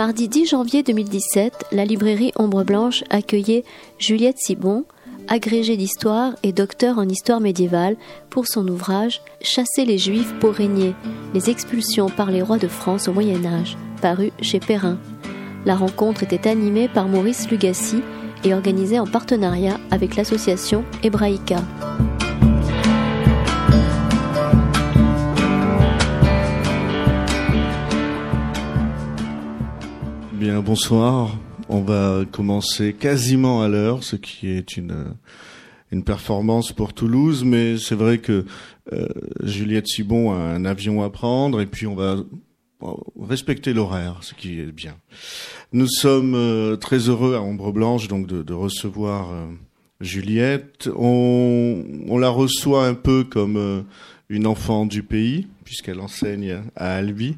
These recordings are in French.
Mardi 10 janvier 2017, la librairie Ombre Blanche accueillait Juliette Sibon, agrégée d'histoire et docteur en histoire médiévale, pour son ouvrage Chasser les Juifs pour régner, les expulsions par les rois de France au Moyen Âge, paru chez Perrin. La rencontre était animée par Maurice Lugassi et organisée en partenariat avec l'association Hebraïca. Bonsoir. On va commencer quasiment à l'heure, ce qui est une une performance pour Toulouse, mais c'est vrai que euh, Juliette Sibon a un avion à prendre et puis on va respecter l'horaire, ce qui est bien. Nous sommes euh, très heureux à Ombre Blanche donc de, recevoir euh, Juliette. On, la reçoit un peu comme une enfant du pays, puisqu'elle enseigne à Albi.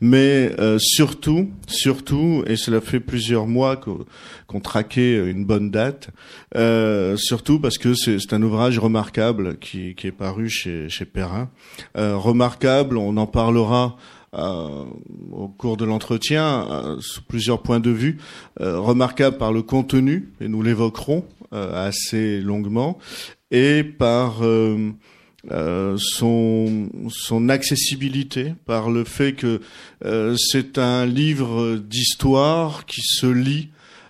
Mais euh, surtout, surtout, et cela fait plusieurs mois qu'on traquait une bonne date, euh, surtout parce que c'est un ouvrage remarquable qui, qui, est paru chez, chez Perrin. Euh, remarquable, on en parlera euh, au cours de l'entretien euh, sous plusieurs points de vue, euh, remarquable par le contenu, et nous l'évoquerons assez longuement, et par euh, son, son accessibilité, par le fait que euh, c'est un livre d'histoire qui se lit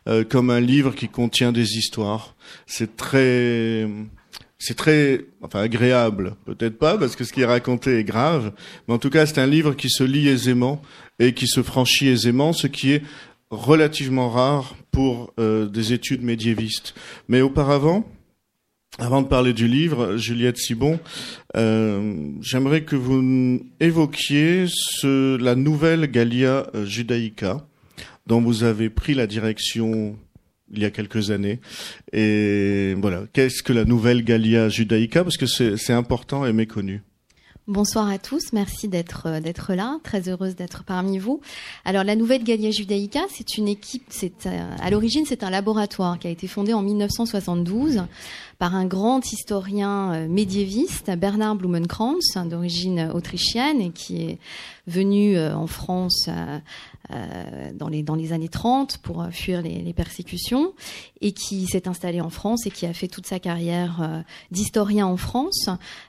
euh, comme un livre qui contient des histoires. C'est très c'est très enfin agréable, peut-être pas parce que ce qui est raconté est grave, mais en tout cas c'est un livre qui se lit aisément et qui se franchit aisément, ce qui est relativement rare pour des études médiévistes. Mais auparavant, avant de parler du livre, Juliette Sibon, euh, j'aimerais que vous évoquiez ce, la nouvelle Gallia euh, Judaica, dont vous avez pris la direction il y a quelques années. Et voilà, qu'est-ce que la nouvelle Gallia Judaica Parce que c'est important et méconnu. Bonsoir à tous, merci d'être euh, d'être là, très heureuse d'être parmi vous. Alors la nouvelle Gallia Judaica, c'est une équipe, c'est à l'origine c'est un laboratoire qui a été fondé en 1972 par un grand historien euh, médiéviste, Bernard Blumenkranz, d'origine autrichienne et qui est venu euh, en France euh, dans, les, dans les années 30 pour fuir les, les persécutions et qui s'est installé en France et qui a fait toute sa carrière d'historien en France.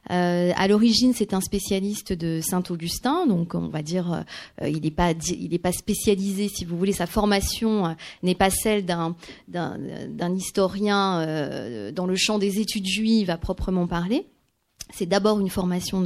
à l'origine, c'est un spécialiste de Saint-Augustin, donc on va dire il n'est pas il n'est pas spécialisé, si vous voulez, sa formation n'est pas celle d'un d'un historien dans le champ des études juives à proprement parler c'est d'abord une formation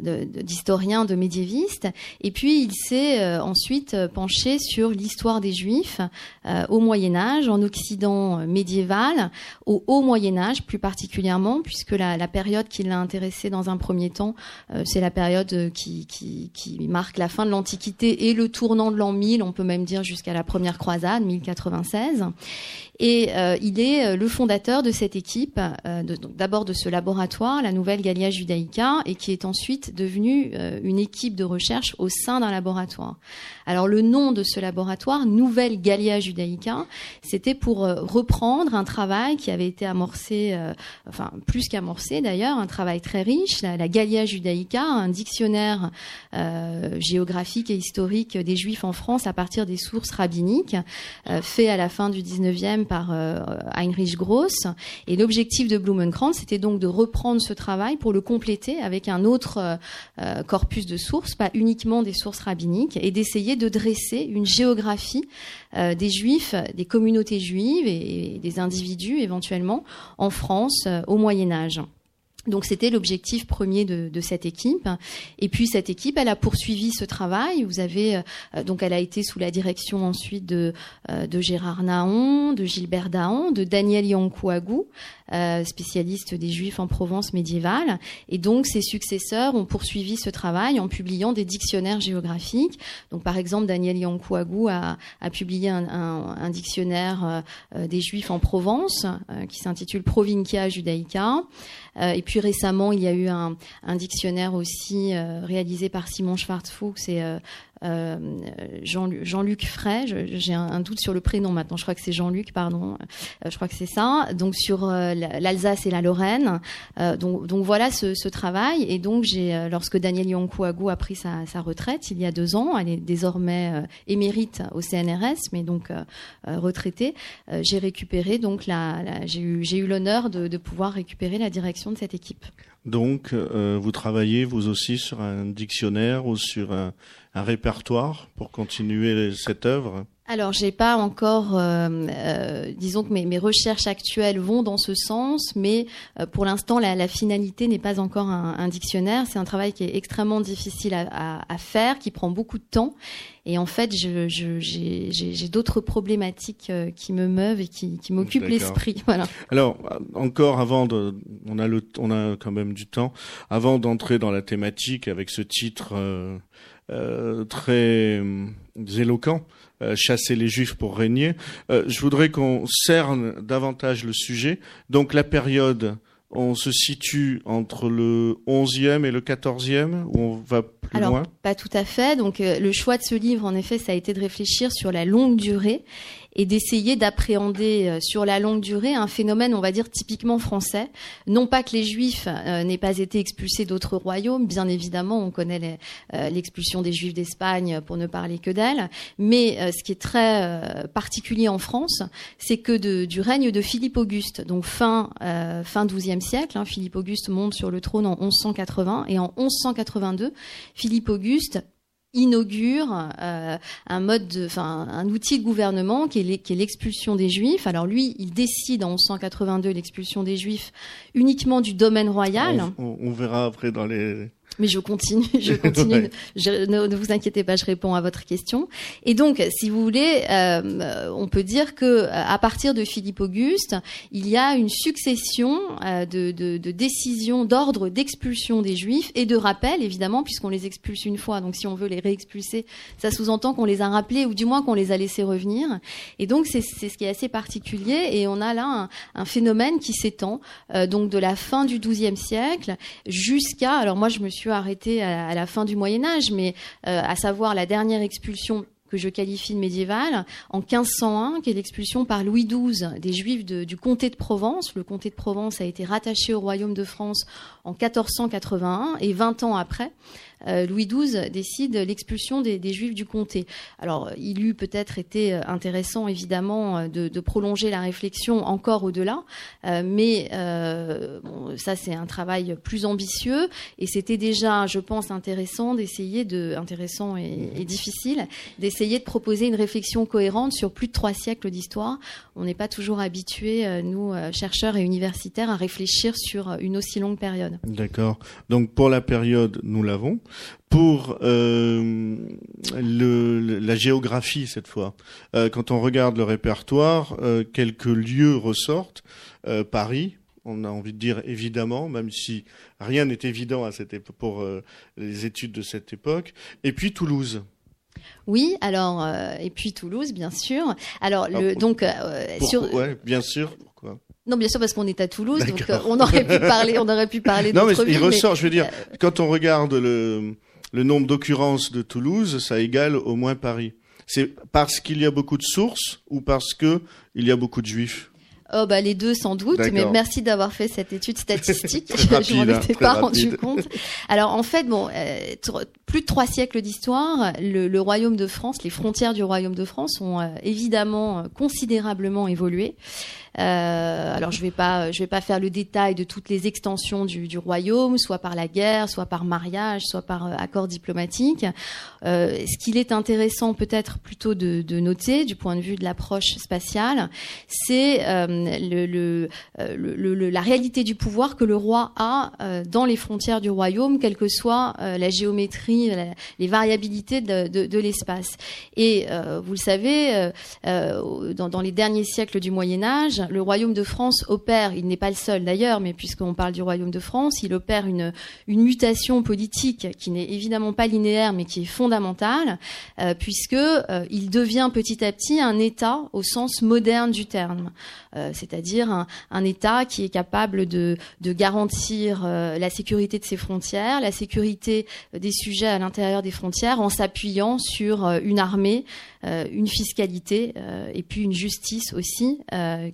d'historien, de, de, médiéviste, et puis il s'est euh, ensuite euh, penché sur l'histoire des Juifs euh, au Moyen Âge, en Occident médiéval, au Haut Moyen Âge plus particulièrement, puisque la, la période qui l'a intéressé dans un premier temps, c'est la période qui, qui, qui, marque la fin de l'Antiquité et le tournant de l'an 1000, on peut même dire jusqu'à la première croisade, 1096. Et il est le fondateur de cette équipe, d'abord de ce laboratoire, la nouvelle Gallia Judaica et qui est ensuite devenue euh, une équipe de recherche au sein d'un laboratoire. Alors le nom de ce laboratoire, Nouvelle Gallia Judaica, c'était pour euh, reprendre un travail qui avait été amorcé, euh, enfin plus qu'amorcé d'ailleurs, un travail très riche, la, Gallia Judaica, un dictionnaire géographique et historique des Juifs en France à partir des sources rabbiniques, fait à la fin du 19e par Heinrich Gross. Et l'objectif de Blumenkranz, c'était donc de reprendre ce travail pour le compléter avec un autre euh, euh, corpus de sources, pas uniquement des sources rabbiniques, et d'essayer de dresser une géographie euh, des juifs, des communautés juives et, des individus éventuellement en France au Moyen Âge. Donc c'était l'objectif premier de, cette équipe. Et puis cette équipe, elle a poursuivi ce travail. Vous avez euh, donc elle a été sous la direction ensuite de, euh, Gérard Naon, de Gilbert Daon, de Daniel Yankouagou, euh, spécialiste des Juifs en Provence médiévale. Et donc ses successeurs ont poursuivi ce travail en publiant des dictionnaires géographiques. Donc par exemple, Daniel Yankouagou a, a publié un, un, un dictionnaire des Juifs en Provence qui s'intitule Provincia Judaica. et puis récemment, il y a eu un, un dictionnaire aussi euh, réalisé par Simon Schwarzfuchs et euh, Jean-Luc Frey. J'ai un, doute sur le prénom maintenant. Je crois que c'est Jean-Luc, pardon. je crois que c'est ça. Donc sur l'Alsace et la Lorraine. donc, donc voilà ce, travail. Et donc lorsque Daniel Yonkouagou a pris sa, retraite il y a deux ans, elle est désormais émérite au CNRS, mais donc retraitée, j'ai récupéré donc la, j'ai eu j'ai eu l'honneur de, de pouvoir récupérer la direction de cette équipe. Donc, euh, vous travaillez vous aussi sur un dictionnaire ou sur un, un répertoire pour continuer cette œuvre? Alors, j'ai pas encore, euh, euh, disons que mes, mes, recherches actuelles vont dans ce sens, mais euh, pour l'instant, la, la, finalité n'est pas encore un, un dictionnaire. C'est un travail qui est extrêmement difficile à, à, à, faire, qui prend beaucoup de temps. Et en fait, j'ai je, j'ai d'autres problématiques euh, qui me meuvent et qui, qui m'occupent l'esprit. Voilà. Alors, encore avant de, on a le, on a quand même du temps, avant d'entrer dans la thématique avec ce titre. Euh, très euh, éloquent, euh, chasser les juifs pour régner. je voudrais qu'on cerne davantage le sujet. Donc la période on se situe entre le 11e et le 14e ou on va plus Alors, loin? Pas tout à fait. Donc le choix de ce livre, en effet, ça a été de réfléchir sur la longue durée et d'essayer d'appréhender euh, sur la longue durée un phénomène, on va dire, typiquement français. Non pas que les Juifs euh, n'aient pas été expulsés d'autres royaumes, bien évidemment, on connaît euh, l'expulsion des Juifs d'Espagne pour ne parler que d'elle, mais ce qui est très particulier en France, c'est que de, du règne de Philippe Auguste, donc fin fin XIIe siècle, hein, Philippe Auguste monte sur le trône en 1180 et en 1182, Philippe Auguste inaugure euh, un mode, enfin un outil de gouvernement qui est l'expulsion des Juifs. Alors lui, il décide en 1182 l'expulsion des Juifs uniquement du domaine royal. on verra après dans les mais je continue, je continue. je, ne, vous inquiétez pas, je réponds à votre question. Et donc, si vous voulez, euh, on peut dire que euh, à partir de Philippe Auguste, il y a une succession euh, de, de, de, décisions d'ordre d'expulsion des Juifs et de rappel, évidemment, puisqu'on les expulse une fois. Donc, si on veut les réexpulser, ça sous-entend qu'on les a rappelés ou du moins qu'on les a laissés revenir. Et donc, c'est ce qui est assez particulier. Et on a là un, un phénomène qui s'étend euh, donc de la fin du XIIe siècle jusqu'à. Alors moi, je me suis arrêté à, la fin du Moyen Âge, mais euh, à savoir la dernière expulsion que je qualifie de médiévale, en 1501, qui est l'expulsion par Louis XII des Juifs du comté de Provence. Le comté de Provence a été rattaché au royaume de France en 1481 et 20 ans après, euh, Louis XII décide l'expulsion des, Juifs du comté. Alors, il eût peut-être été euh, intéressant, évidemment, euh, de, prolonger la réflexion encore au-delà, mais ça, c'est un travail plus ambitieux, et c'était déjà, je pense, intéressant d'essayer de, intéressant et, difficile, d'essayer de proposer une réflexion cohérente sur plus de trois siècles d'histoire. On n'est pas toujours habitué, nous, chercheurs et universitaires, à réfléchir sur une aussi longue période. D'accord. Donc, pour la période, nous l'avons. Pour euh, le, la géographie cette fois, euh, quand on regarde le répertoire, euh, quelques lieux ressortent. Paris, on a envie de dire évidemment, même si rien n'est évident à cette pour les études de cette époque. Et puis Toulouse. Oui, alors et puis Toulouse, bien sûr. Alors le, donc sur. Ouais, bien sûr. Non, bien sûr, parce qu'on est à Toulouse, donc euh, on aurait pu parler, on aurait pu parler. Non, mais il ressort. Je veux dire, euh, quand on regarde le le nombre d'occurrences de Toulouse, ça égale au moins Paris. C'est parce qu'il y a beaucoup de sources ou parce que il y a beaucoup de juifs? Oh bah les deux sans doute, mais merci d'avoir fait cette étude statistique. je m'en hein, étais pas rendu compte. Alors en fait, bon, euh, plus de trois siècles d'histoire, le, le, royaume de France, les frontières du royaume de France ont évidemment considérablement évolué. Euh, alors je vais pas, je vais pas faire le détail de toutes les extensions du, royaume, soit par la guerre, soit par mariage, soit par euh, accord diplomatique. Euh, ce qu'il est intéressant peut-être plutôt de, noter du point de vue de l'approche spatiale, c'est la réalité du pouvoir que le roi a dans les frontières du royaume, quelle que soit la géométrie, les variabilités de, l'espace. Et vous le savez, dans, les derniers siècles du Moyen Âge, le royaume de France opère, il n'est pas le seul d'ailleurs, mais puisqu'on parle du royaume de France, il opère une, mutation politique qui n'est évidemment pas linéaire, mais qui est fondamentale, euh, puisque euh, devient petit à petit un État au sens moderne du terme, euh, c'est-à-dire un, État qui est capable de, de garantir la sécurité de ses frontières, la sécurité des sujets à l'intérieur des frontières, en s'appuyant sur une armée, une fiscalité et puis une justice aussi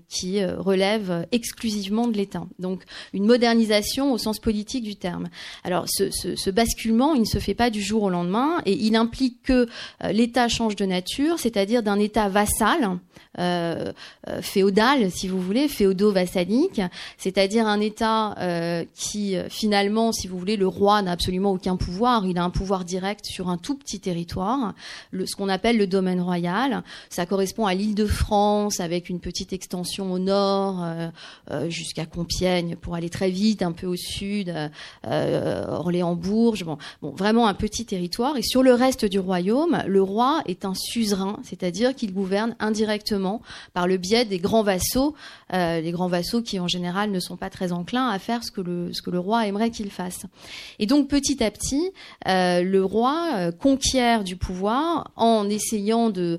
qui relève exclusivement de l'État. Donc une modernisation au sens politique du terme. Alors ce, basculement, il ne se fait pas du jour au lendemain et il implique que euh, l'État change de nature, c'est-à-dire d'un État vassal euh, euh, féodal, si vous voulez, féodo-vassalique, c'est-à-dire un État euh, qui finalement, si vous voulez, le roi n'a absolument aucun pouvoir, il a un pouvoir direct sur un tout petit territoire, ce qu'on appelle le domaine royal. Ça correspond à l'île de France avec une petite extension au nord jusqu'à Compiègne pour aller très vite, un peu au sud, Orléans-Bourges, bon, bon, vraiment un petit territoire. Et sur le reste du royaume, le roi est un suzerain, c'est-à-dire qu'il gouverne indirectement par le biais des grands vassaux, euh, les grands vassaux qui en général ne sont pas très enclins à faire ce que le, roi aimerait qu'il fasse. Et donc petit à petit, euh, le roi euh, conquiert du pouvoir en essayant de,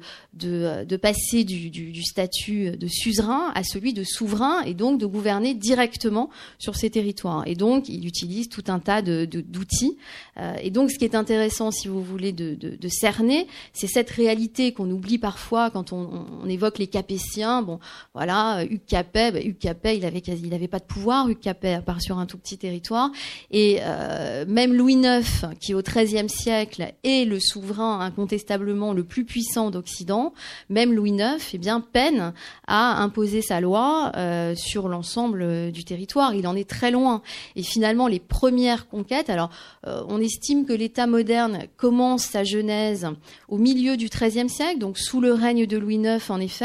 passer du, statut de suzerain à celui de souverain et donc de gouverner directement sur ses territoires. Et donc il utilise tout un tas d'outils. Euh, et donc ce qui est intéressant, si vous voulez, de, cerner, c'est cette réalité qu'on oublie parfois quand on évoque les Capétiens. Bon, voilà, Hugues Capet, bah, Hugues Capet, il avait quasi, il avait pas de pouvoir, Hugues Capet, à part sur un tout petit territoire. Et euh, même Louis IX, qui au XIIIe siècle est le souverain incontestablement le plus puissant d'Occident, même Louis IX, eh bien, peine à imposer sa loi euh, sur l'ensemble du territoire. Il en est très loin. Et finalement, les premières conquêtes. Alors, euh, on estime que l'État moderne commence sa genèse au milieu du XIIIe siècle, donc sous le règne de Louis IX, en effet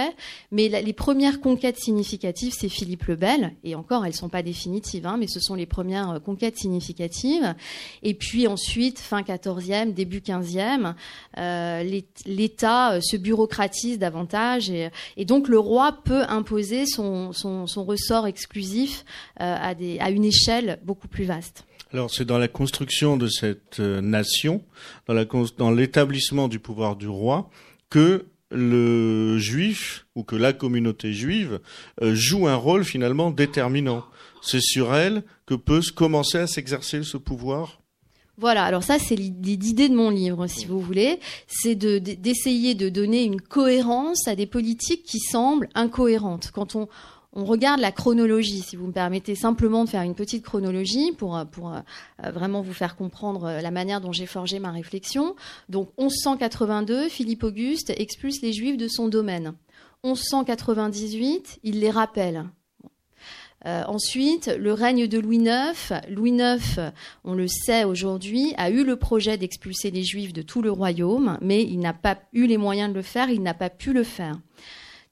mais les premières conquêtes significatives, c'est Philippe le Bel, et encore, elles sont pas définitives, hein, mais ce sont les premières euh, conquêtes significatives. Et puis ensuite, fin 14e, début 15e, euh, l'État euh, se bureaucratise davantage, et, donc le roi peut imposer son, ressort exclusif à une échelle beaucoup plus vaste. Alors c'est dans la construction de cette nation, dans l'établissement du pouvoir du roi, que le juif ou que la communauté juive euh, joue un rôle finalement déterminant. C'est sur elle que peut commencer à s'exercer ce pouvoir. Voilà, alors ça c'est l'idée de mon livre, si vous voulez, c'est d'essayer de, de donner une cohérence à des politiques qui semblent incohérentes. Quand on, on regarde la chronologie, si vous me permettez simplement de faire une petite chronologie pour, pour euh, vraiment vous faire comprendre euh, la manière dont j'ai forgé ma réflexion. Donc 1182, Philippe Auguste expulse les Juifs de son domaine. 1198, il les rappelle. Euh, ensuite, le règne de Louis IX. Louis IX, on le sait aujourd'hui, a eu le projet d'expulser les Juifs de tout le royaume, mais il n'a pas eu les moyens de le faire, il n'a pas pu le faire.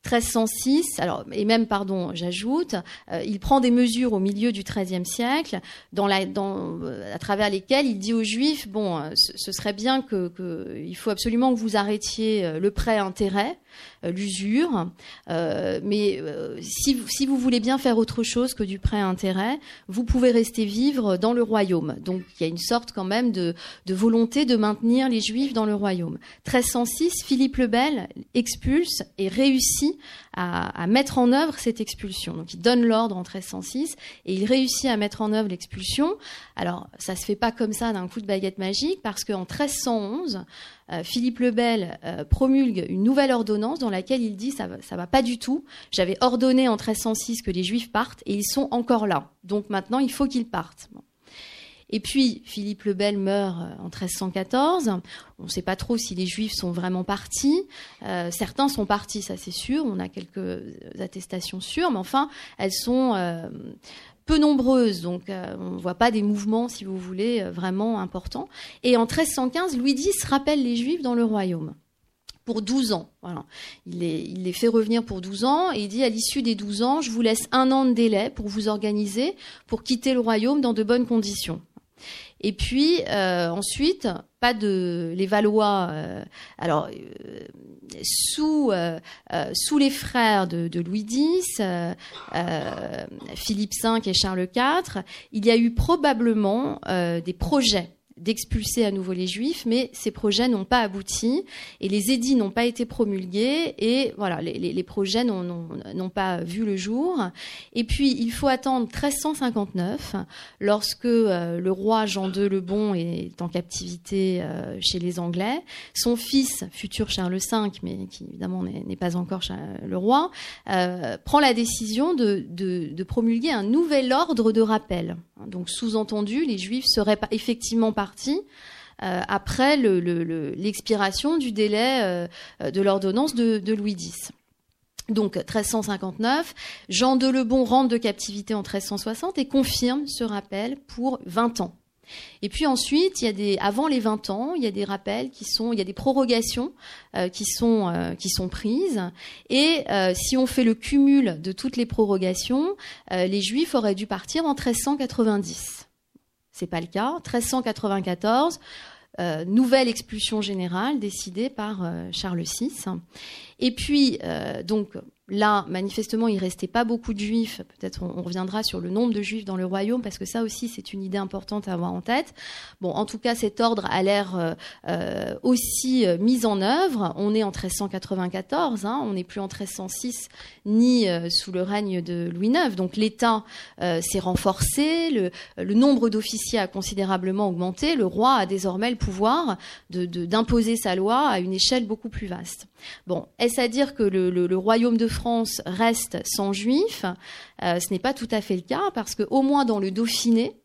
1306, alors et même pardon, j'ajoute, euh, il prend des mesures au milieu du XIIIe siècle, euh, à travers lesquelles il dit aux Juifs bon, euh, ce, serait bien que, que, il faut absolument que vous arrêtiez le prêt intérêt l'usure. Euh, mais euh, si, si, vous voulez bien faire autre chose que du prêt intérêt, vous pouvez rester vivre dans le royaume. Donc il y a une sorte quand même de, de volonté de maintenir les Juifs dans le royaume. 1306, Philippe le Bel expulse et réussit à, à, mettre en œuvre cette expulsion. Donc il donne l'ordre en 1306 et il réussit à mettre en œuvre l'expulsion. Alors ça se fait pas comme ça d'un coup de baguette magique parce qu'en 1311, euh, Philippe le Bel euh, promulgue une nouvelle ordonnance dans laquelle il dit ça, ça va pas du tout. J'avais ordonné en 1306 que les Juifs partent et ils sont encore là. Donc maintenant il faut qu'ils partent. Et puis Philippe le Bel meurt euh, en 1314. On ne sait pas trop si les Juifs sont vraiment partis. certains sont partis, ça c'est sûr. On a quelques attestations sûres, mais enfin elles sont peu nombreuses, donc euh, on ne voit pas des mouvements, si vous voulez, euh, vraiment importants. Et en 1315, Louis X rappelle les Juifs dans le royaume pour 12 ans. Il, les, il les fait revenir pour 12 ans et il dit à l'issue des 12 ans, je vous laisse un an de délai pour vous organiser, pour quitter le royaume dans de bonnes conditions. Et puis ensuite, pas de les Valois. alors sous sous les frères de Louis X, Philippe V et Charles IV, il y a eu probablement des projets d'expulser à nouveau les juifs, mais ces projets n'ont pas abouti et les édits n'ont pas été promulgués et voilà, les, projets n'ont pas vu le jour. Et puis, il faut attendre 1359, lorsque euh, le roi Jean II le Bon est en captivité euh, chez les Anglais. Son fils, futur Charles V, mais qui évidemment n'est pas encore le roi, euh, prend la décision de, de, de promulguer un nouvel ordre de rappel. Donc, sous-entendu, les juifs seraient effectivement pas euh, après l'expiration du délai euh, de l'ordonnance de, Louis X. Donc 1359, Jean de Lebon rentre de captivité en 1360 et confirme ce rappel pour 20 ans. Et puis ensuite, il y a des, avant les 20 ans, il y a des rappels qui sont, il y a des prorogations euh, qui sont qui sont prises. Et si on fait le cumul de toutes les prorogations, les Juifs auraient dû partir en 1390. C'est pas le cas. 1394, euh, nouvelle expulsion générale décidée par euh, Charles VI. Et puis, euh, donc, Là, manifestement, il restait pas beaucoup de juifs. Peut-être on, reviendra sur le nombre de juifs dans le royaume parce que ça aussi c'est une idée importante à avoir en tête. Bon, en tout cas, cet ordre a l'air euh, euh, aussi euh, mis en œuvre. On est en 1394, hein, on n'est plus en 1306 ni sous le règne de Louis IX. Donc l'État s'est renforcé, le, nombre d'officiers a considérablement augmenté. Le roi a désormais le pouvoir d'imposer sa loi à une échelle beaucoup plus vaste. Bon, est-ce à dire que le, le royaume de France reste sans juifs. Euh, ce n'est pas tout à fait le cas parce que au moins dans le Dauphiné,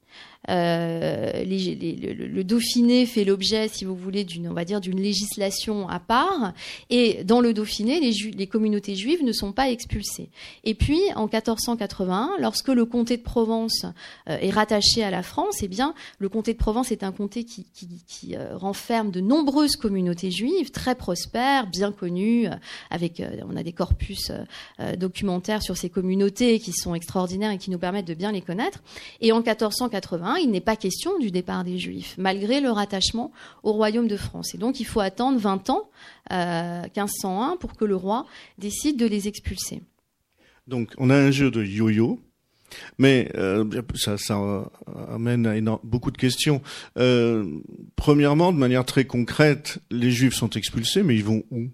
euh, le, Dauphiné fait l'objet, si vous voulez, d'une, on va dire, d'une législation à part. Et dans le Dauphiné, les, communautés juives ne sont pas expulsées. Et puis, en 1481, lorsque le comté de Provence euh, est rattaché à la France, eh bien, le comté de Provence est un comté qui euh, renferme de nombreuses communautés juives très prospères, bien connues, avec, on a des corpus documentaires sur ces communautés qui sont extraordinaires et qui nous permettent de bien les connaître. Et en 1480 il n'est pas question du départ des Juifs, malgré leur attachement au royaume de France. Et donc il faut attendre 20 ans, 1501, euh, pour que le roi décide de les expulser. Donc on a un jeu de yo-yo. Mais euh, ça, amène à beaucoup de questions. Euh, premièrement, de manière très concrète, les Juifs sont expulsés, mais ils vont où?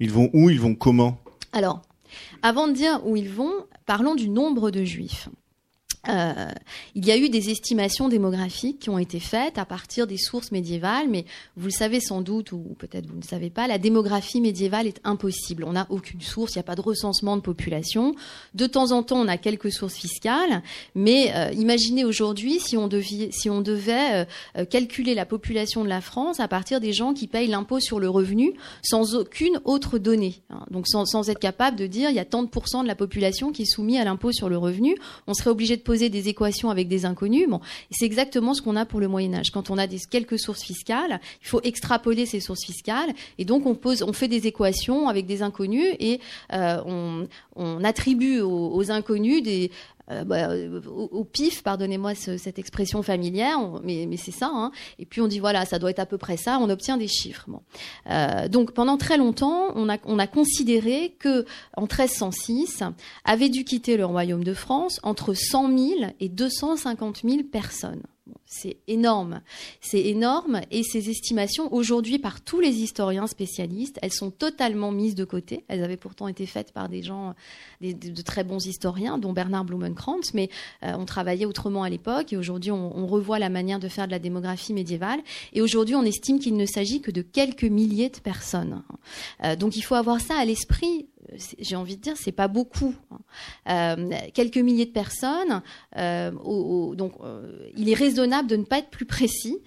Ils vont où? Ils vont comment? Alors, avant de dire où ils vont, parlons du nombre de Juifs. Euh, il y a eu des estimations démographiques qui ont été faites à partir des sources médiévales, mais vous le savez sans doute, ou peut-être vous ne savez pas, la démographie médiévale est impossible. On n'a aucune source, il n'y a pas de recensement de population. De temps en temps, on a quelques sources fiscales, mais euh, imaginez aujourd'hui si on devait, euh, calculer la population de la France à partir des gens qui payent l'impôt sur le revenu sans aucune autre donnée. Hein. Donc sans, sans, être capable de dire il y a tant de pourcents de la population qui est soumise à l'impôt sur le revenu, on serait obligé de poser des équations avec des inconnus. C'est exactement ce qu'on a pour le Moyen Âge. Quand on a quelques sources fiscales, il faut extrapoler ces sources fiscales, et donc on pose, on fait des équations avec des inconnus et euh, on, attribue aux inconnus des, euh, bah, au, pif, pardonnez-moi cette expression familière, mais, mais c'est ça. Hein. Et puis on dit voilà, ça doit être à peu près ça. On obtient des chiffres. Euh, donc pendant très longtemps, on a, on a considéré que en 1306 avait dû quitter le royaume de France entre 100 000 et 250 000 personnes. C'est énorme. C'est énorme et ces estimations, aujourd'hui, par tous les historiens spécialistes, elles sont totalement mises de côté. Elles avaient pourtant été faites par des gens, de très bons historiens, dont Bernard Blumenkrantz, mais euh, on travaillait autrement à l'époque et aujourd'hui, on, revoit la manière de faire de la démographie médiévale. Et aujourd'hui, on estime qu'il ne s'agit que de quelques milliers de personnes. Euh, donc, il faut avoir ça à l'esprit j'ai envie de dire, c'est pas beaucoup. Hein. Euh, quelques milliers de personnes. Euh, donc, euh, il est raisonnable de ne pas être plus précis.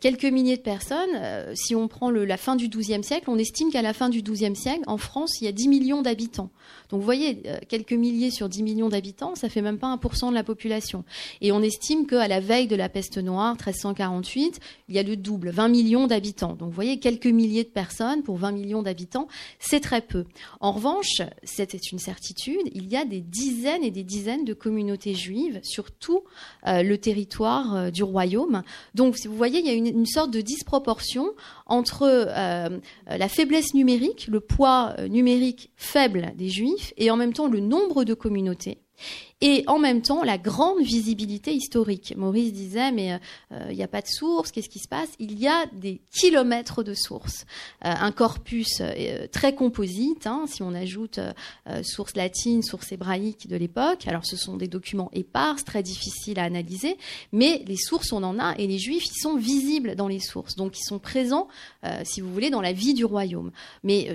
Quelques milliers de personnes. si on prend la fin du XIIe siècle, on estime qu'à la fin du XIIe siècle, en France, il y a 10 millions d'habitants. Donc, vous voyez, quelques milliers sur 10 millions d'habitants, ça fait même pas 1% de la population. Et on estime qu'à la veille de la peste noire, 1348, il y a le double, 20 millions d'habitants. Donc, vous voyez, quelques milliers de personnes pour 20 millions d'habitants, c'est très peu. En revanche c'est une certitude, il y a des dizaines et des dizaines de communautés juives sur tout euh, le territoire euh, du royaume. Donc, si vous voyez, il y a une, sorte de disproportion entre euh, la faiblesse numérique, le poids numérique faible des juifs, et en même temps le nombre de communautés et en même temps la grande visibilité historique. Maurice disait mais euh, euh, il n'y a pas de source, qu'est-ce qui se passe? Il y a des kilomètres de sources, euh, un corpus très composite. Hein, si on ajoute sources latines, sources hébraïques de l'époque, alors ce sont des documents épars, très difficiles à analyser, mais les sources on en a et les Juifs ils sont visibles dans les sources, donc ils sont présents, si vous voulez, dans la vie du royaume. Mais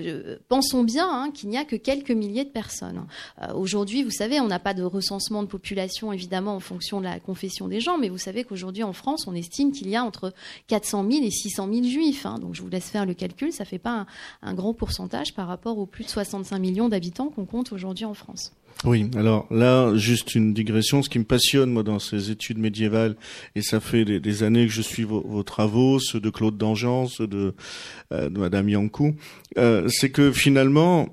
pensons bien hein, qu'il n'y a que quelques milliers de personnes. Aujourd'hui, vous savez, on n'a pas de recensement de population, évidemment, en fonction de la confession des gens, mais vous savez qu'aujourd'hui, en France, on estime qu'il y a entre 400 000 et 600 000 juifs. Hein. donc, je vous laisse faire le calcul, ça fait pas un, grand pourcentage par rapport aux plus de 65 millions d'habitants qu'on compte aujourd'hui en France. Oui, alors là, juste une digression. Ce qui me passionne, moi, dans ces études médiévales, et ça fait des, années que je suis vos, travaux, ceux de Claude Dangean, ceux de, euh, Madame Yankou, euh, c'est que finalement,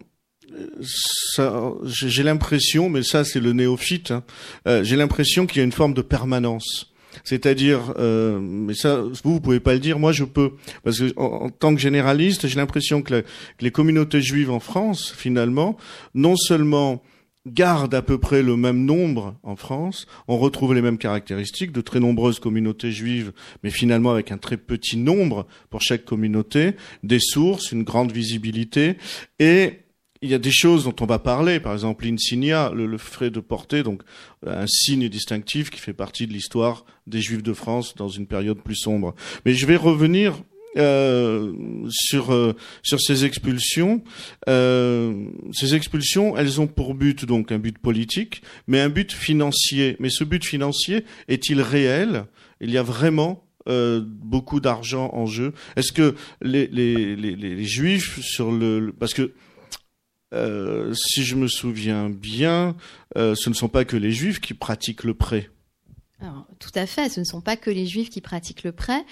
j'ai l'impression, mais ça c'est le néophyte, hein, euh, j'ai l'impression qu'il y a une forme de permanence. C'est-à-dire, euh, mais ça, vous, vous pouvez pas le dire, moi je peux, parce que en, tant que généraliste, j'ai l'impression que, les communautés juives en France, finalement, non seulement gardent à peu près le même nombre en France, on retrouve les mêmes caractéristiques de très nombreuses communautés juives, mais finalement avec un très petit nombre pour chaque communauté, des sources, une grande visibilité, et il y a des choses dont on va parler, par exemple l'insignia, le, le frais de porter, donc un signe distinctif qui fait partie de l'histoire des Juifs de France dans une période plus sombre. Mais je vais revenir euh, sur euh, sur ces expulsions. Euh, ces expulsions, elles ont pour but donc un but politique, mais un but financier. Mais ce but financier est-il réel? Il y a vraiment euh, beaucoup d'argent en jeu. Est-ce que les, les, les, les, juifs sur le parce que euh, si je me souviens bien, euh, ce ne sont pas que les juifs qui pratiquent le prêt. tout à fait, ce ne sont pas que les juifs qui pratiquent le prêt.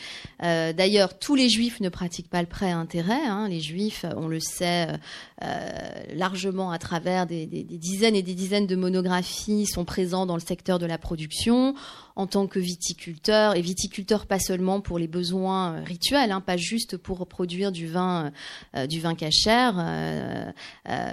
Euh, d'ailleurs, tous les juifs ne pratiquent pas le prêt à intérêt. Hein. Les juifs, on le sait largement à travers des, des, dizaines et des dizaines de monographies, sont présents dans le secteur de la production en tant que viticulteur, et viticulteur pas seulement pour les besoins euh, rituels, hein, pas juste pour produire du vin, euh, du vin cachère, euh,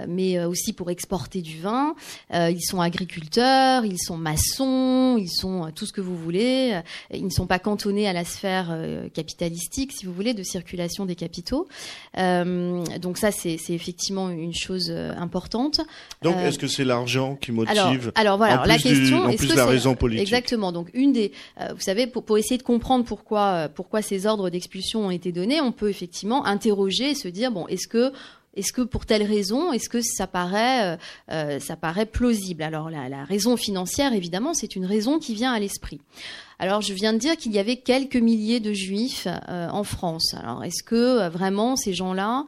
mais aussi pour exporter du vin. ils sont agriculteurs, ils sont maçons, ils sont tout ce que vous voulez. Ils ne sont pas cantonnés à la sphère capitalistique, si vous voulez, de circulation des capitaux. donc ça, c'est effectivement une chose importante. Donc, est-ce que c'est l'argent qui motive Alors, alors voilà, la question, est-ce que la raison politique Exactement. Donc une des, euh, vous savez, pour, pour, essayer de comprendre pourquoi, euh, pourquoi ces ordres d'expulsion ont été donnés, on peut effectivement interroger et se dire bon, est-ce que est-ce que pour telle raison, est-ce que ça paraît, euh, ça paraît plausible? Alors la, la, raison financière, évidemment, c'est une raison qui vient à l'esprit. Alors, je viens de dire qu'il y avait quelques milliers de juifs euh, en France. Alors, est-ce que euh, vraiment ces gens-là,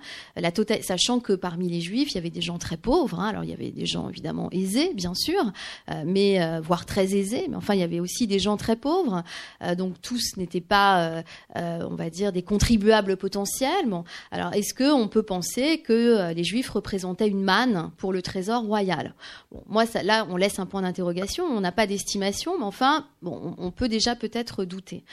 tota-, sachant que parmi les juifs, il y avait des gens très pauvres. Hein, alors, il y avait des gens évidemment aisés, bien sûr, euh, mais voire très aisés. Mais enfin, il y avait aussi des gens très pauvres. donc, tous n'étaient pas, on va dire, des contribuables potentiels. Bon, alors, est-ce que on peut penser que les juifs représentaient une manne pour le trésor royal? Moi, là, on laisse un point d'interrogation. On n'a pas d'estimation, mais enfin, on peut déjà peut-être douter.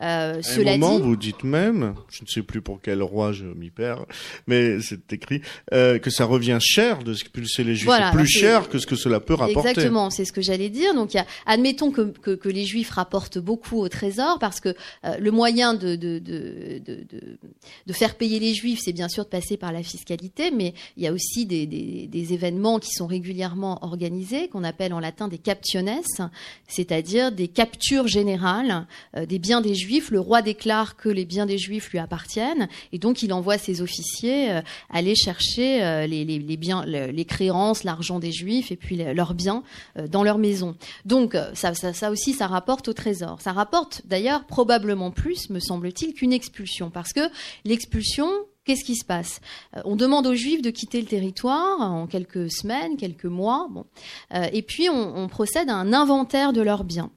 Euh, à un moment, vous dites même, je ne sais plus pour quel roi je m'y perds, mais c'est écrit euh, que ça revient cher de expulser les Juifs, plus bah, cher que ce que cela peut rapporter. Exactement, c'est ce que j'allais dire. Donc, y a, admettons que, que, que, les Juifs rapportent beaucoup au Trésor, parce que euh, le moyen de de, de, de, de, faire payer les Juifs, c'est bien sûr de passer par la fiscalité, mais il y a aussi des, des, des événements qui sont régulièrement organisés, qu'on appelle en latin des captiones, c'est-à-dire des captures générales euh, des biens des Juifs, le roi déclare que les biens des Juifs lui appartiennent, et donc il envoie ses officiers euh, aller chercher euh, les, biens, les créances, l'argent des Juifs, et puis leurs biens dans leur maison. Donc ça, aussi, ça rapporte au trésor. Ça rapporte d'ailleurs probablement plus, me semble-t-il, qu'une expulsion, parce que l'expulsion, Qu'est-ce qui se passe? On demande aux Juifs de quitter le territoire en quelques semaines, quelques mois, et puis on, procède à un inventaire de leurs biens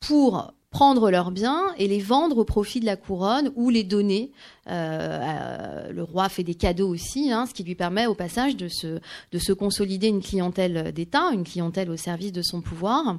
pour prendre leurs biens et les vendre au profit de la couronne ou les donner le roi fait des cadeaux aussi, hein, ce qui lui permet au passage de se, de se consolider une clientèle d'État, une clientèle au service de son pouvoir.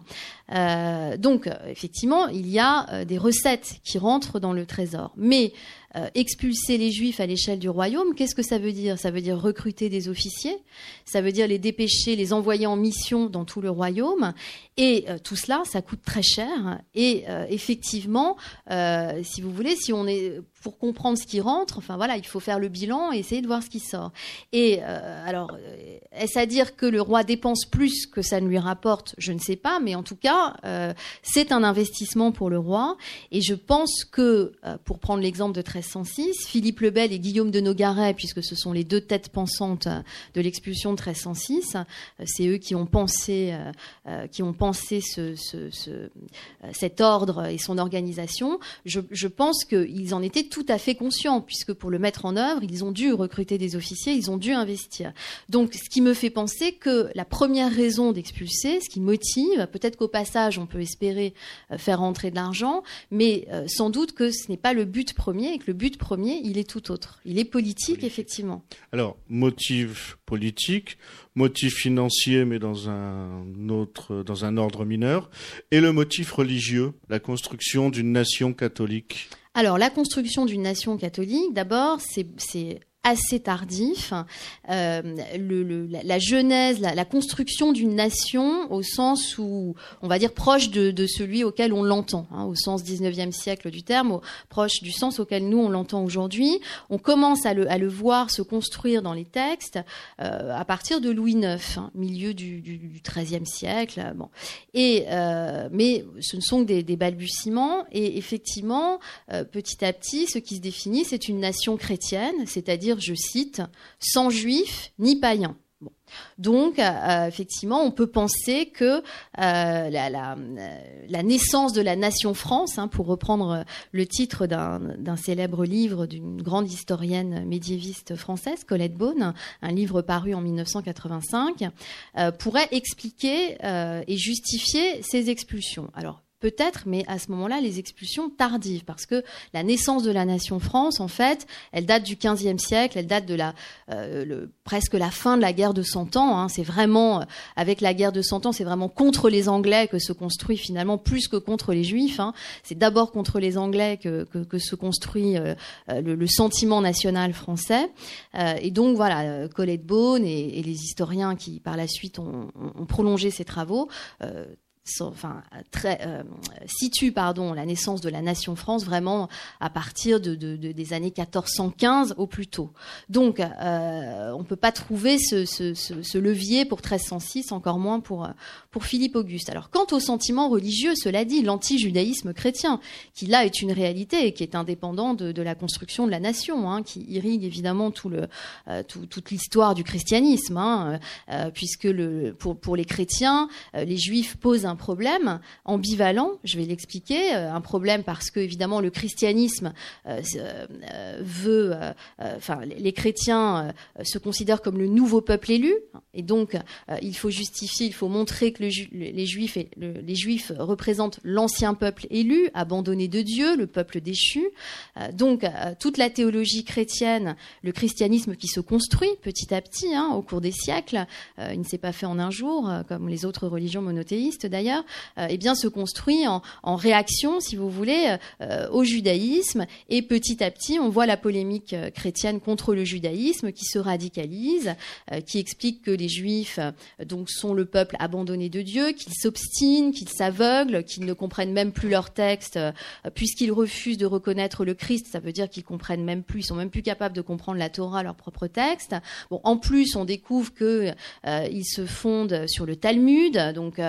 donc, effectivement, il y a des recettes qui rentrent dans le trésor. Mais euh, expulser les juifs à l'échelle du royaume, qu'est-ce que ça veut dire? Ça veut dire recruter des officiers, ça veut dire les dépêcher, les envoyer en mission dans tout le royaume. Et euh, tout cela, ça coûte très cher. Et euh, effectivement, si vous voulez, si on est pour comprendre ce qui rentre, enfin voilà, il faut faire le bilan et essayer de voir ce qui sort. Et alors, est-ce à dire que le roi dépense plus que ça ne lui rapporte? Je ne sais pas, mais en tout cas, c'est un investissement pour le roi. Et je pense que, pour prendre l'exemple de 1306, Philippe le Bel et Guillaume de Nogaret, puisque ce sont les deux têtes pensantes de l'expulsion de 1306, c'est eux qui ont pensé, qui ont pensé ce, cet ordre et son organisation. Je, je pense qu'ils en étaient tout à fait conscients, puisque pour le mettre en œuvre, ils ont dû recruter des officiers, ils ont dû investir. Donc, ce qui me fait penser que la première raison d'expulser, ce qui motive, peut-être qu'au passage, on peut espérer euh, faire rentrer de l'argent, mais euh, sans doute que ce n'est pas le but premier et que le but premier, il est tout autre. Il est politique, effectivement. Alors, motif politique, motif financier, mais dans un autre, dans un ordre mineur, et le motif religieux, la construction d'une nation catholique. Alors, la construction d'une nation catholique, d'abord, c'est assez tardif. Euh, la, genèse, la, construction d'une nation au sens où, on va dire, proche de, celui auquel on l'entend, hein, au sens 19e siècle du terme, proche du sens auquel nous on l'entend aujourd'hui. On commence à le, voir se construire dans les textes euh, à partir de Louis IX, hein, milieu du, du, du, XIIIe siècle. Bon. Et, euh, mais ce ne sont que des, balbutiements. Et effectivement, petit à petit, ce qui se définit, c'est une nation chrétienne, c'est-à-dire je cite, sans juifs ni païens. Donc, euh, effectivement, on peut penser que euh, la, naissance de la nation France, hein, pour reprendre le titre d'un célèbre livre d'une grande historienne médiéviste française, Colette Beaune, un livre paru en 1985, euh, pourrait expliquer et justifier ces expulsions. Alors, Peut-être, mais à ce moment-là, les expulsions tardives, parce que la naissance de la nation France, en fait, elle date du XVe siècle, elle date de la euh, le, presque la fin de la guerre de Cent Ans. Hein. C'est vraiment, euh, avec la guerre de Cent Ans, c'est vraiment contre les Anglais que se construit finalement plus que contre les Juifs. Hein. C'est d'abord contre les Anglais que, que, que se construit euh, le, le, sentiment national français. et donc voilà, Colette Beaune et, et, les historiens qui par la suite ont, ont prolongé ces travaux enfin, euh, situe pardon, la naissance de la nation France vraiment à partir de, de, de des années 1415 au plus tôt. Donc, euh, on ne peut pas trouver ce, ce, levier pour 1306, encore moins pour, pour Philippe Auguste. Alors, quant au sentiment religieux, cela dit, l'anti-judaïsme chrétien, qui là est une réalité et qui est indépendant de, la construction de la nation, hein, qui irrigue évidemment tout le, euh, tout, toute l'histoire du christianisme, hein, euh, puisque le, pour, les chrétiens, euh, les juifs posent un problème ambivalent, je vais l'expliquer, euh, un problème parce que évidemment le christianisme euh, euh, veut, enfin les chrétiens se considèrent comme le nouveau peuple élu, et donc il faut justifier, il faut montrer que le, les juifs représentent l'ancien peuple élu, abandonné de Dieu, le peuple déchu. donc toute la théologie chrétienne, le christianisme qui se construit petit à petit hein, au cours des siècles, il ne s'est pas fait en un jour comme les autres religions monothéistes d'ailleurs euh, eh bien, se construit en, réaction, si vous voulez, euh, au judaïsme. Et petit à petit, on voit la polémique euh, chrétienne contre le judaïsme qui se radicalise, qui explique que les juifs donc sont le peuple abandonné de Dieu, qu'ils s'obstinent, qu'ils s'aveuglent, qu'ils ne comprennent même plus leur texte, puisqu'ils refusent de reconnaître le Christ. Ça veut dire qu'ils comprennent même plus, ils sont même plus capables de comprendre la Torah, leur propre texte. Bon, en plus, on découvre que ils se fondent sur le Talmud, donc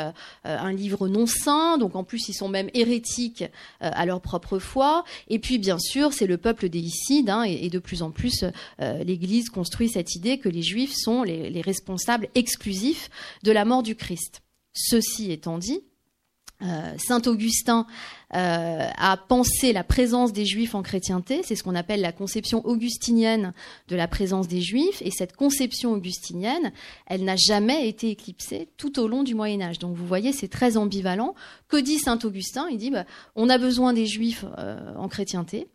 un livre non saint, donc en plus ils sont même hérétiques euh, à leur propre foi. Et puis bien sûr, c'est le peuple des hein, et, de plus en plus euh, l'Église construit cette idée que les Juifs sont les responsables exclusifs de la mort du Christ. Ceci étant dit, euh, Saint Augustin euh, a pensé la présence des Juifs en chrétienté. C'est ce qu'on appelle la conception augustinienne de la présence des Juifs. Et cette conception augustinienne, elle n'a jamais été éclipsée tout au long du Moyen Âge. Donc vous voyez, c'est très ambivalent. Que dit Saint Augustin? Il dit bah, on a besoin des Juifs euh, en chrétienté,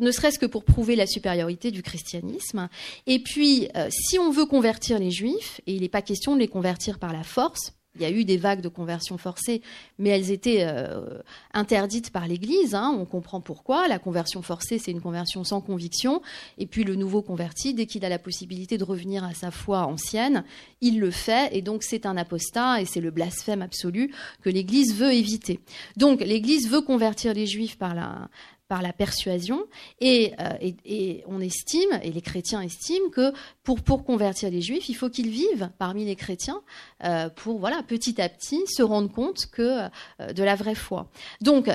ne serait-ce que pour prouver la supériorité du christianisme. Et puis, si on veut convertir les Juifs, et il n'est pas question de les convertir par la force, il y a eu des vagues de conversion forcée, mais elles étaient euh, interdites par l'Église. Hein. on comprend pourquoi. La conversion forcée, c'est une conversion sans conviction. Et puis le nouveau converti, dès qu'il a la possibilité de revenir à sa foi ancienne, il le fait. Et donc c'est un apostat et c'est le blasphème absolu que l'Église veut éviter. Donc l'Église veut convertir les Juifs par la, par la persuasion et, euh, et, on estime, et les chrétiens estiment, que pour, pour convertir les juifs, il faut qu'ils vivent parmi les chrétiens euh, pour voilà petit à petit se rendre compte que euh, de la vraie foi. Donc,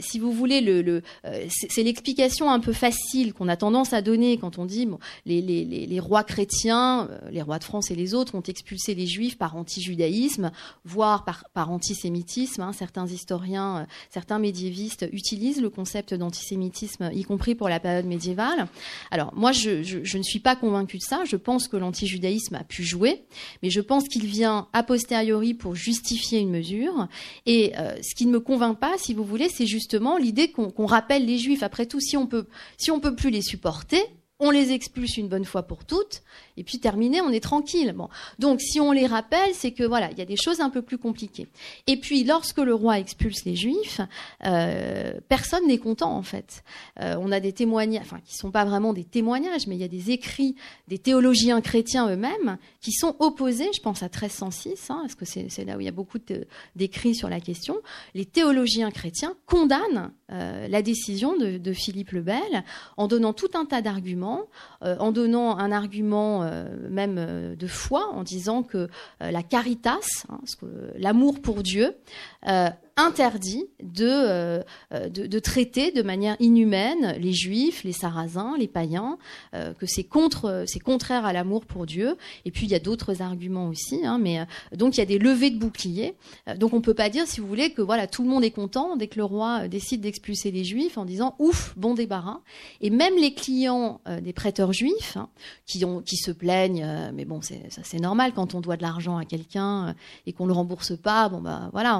si vous voulez, le, c'est l'explication un peu facile qu'on a tendance à donner quand on dit bon, les, les, les, rois chrétiens, les rois de France et les autres ont expulsé les juifs par anti-judaïsme, voire par, par antisémitisme. Hein. Certains historiens, certains médiévistes utilisent le concept d'antisémitisme, y compris pour la période médiévale. Alors moi, je, ne suis pas convaincue de ça. Je pense que l'antijudaïsme a pu jouer, mais je pense qu'il vient a posteriori pour justifier une mesure. Et euh, ce qui ne me convainc pas, si vous voulez, c'est justement l'idée qu'on qu rappelle les juifs. Après tout, si on peut, si on peut plus les supporter, on les expulse une bonne fois pour toutes, et puis terminé, on est tranquille. Donc si on les rappelle, c'est que voilà, il y a des choses un peu plus compliquées. Et puis lorsque le roi expulse les juifs, euh, personne n'est content en fait. Euh, on a des témoignages, enfin qui sont pas vraiment des témoignages, mais il y a des écrits des théologiens chrétiens eux-mêmes qui sont opposés. Je pense à 1306, hein, parce que c'est là où il y a beaucoup d'écrits sur la question. Les théologiens chrétiens condamnent euh, la décision de, Philippe le Bel en donnant tout un tas d'arguments, en donnant un argument euh, même euh, de foi, en disant que euh, la caritas, hein, l'amour pour Dieu, interdit de, euh, de, de, traiter de manière inhumaine les juifs, les sarrasins, les païens, euh, que c'est contre, c'est contraire à l'amour pour Dieu. Et puis il y a d'autres arguments aussi, hein, mais euh, donc il y a des levées de boucliers. donc on peut pas dire, si vous voulez, que voilà tout le monde est content dès que le roi décide d'expulser les juifs en disant ouf, bon débarras. Et même les clients des prêteurs juifs hein, qui ont, qui se plaignent, mais bon c'est normal quand on doit de l'argent à quelqu'un et qu'on le rembourse pas, bon bah voilà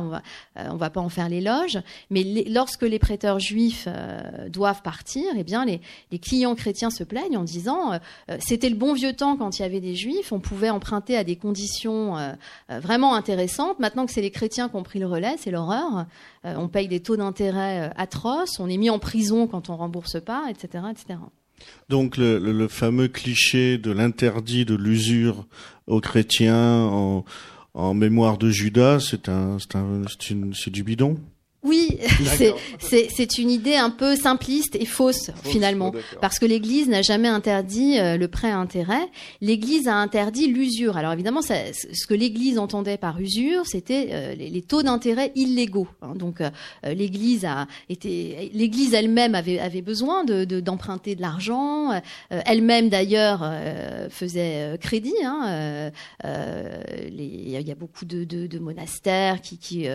on va pas en faire l'éloge, mais lorsque les prêteurs juifs euh, doivent partir, eh bien les, clients chrétiens se plaignent en disant euh, c'était le bon vieux temps quand il y avait des juifs, on pouvait emprunter à des conditions euh, vraiment intéressantes. Maintenant que c'est les chrétiens qui ont pris le relais, c'est l'horreur. on paye des taux d'intérêt atroces, on est mis en prison quand on rembourse pas, etc., etc. Donc le, le, le fameux cliché de l'interdit de l'usure aux chrétiens en, en mémoire de Judas, c'est un, c'est un, c'est du bidon. Oui, c'est une idée un peu simpliste et fausse, fausse finalement, parce que l'Église n'a jamais interdit euh, le prêt à intérêt. L'Église a interdit l'usure. Alors évidemment, ça, ce que l'Église entendait par usure, c'était euh, les, les, taux d'intérêt illégaux. Hein. Donc euh, l'Église a été, l'Église elle-même avait, avait besoin d'emprunter de, de l'argent. elle-même d'ailleurs faisait crédit. Hein. il y a beaucoup de monastères qui, qui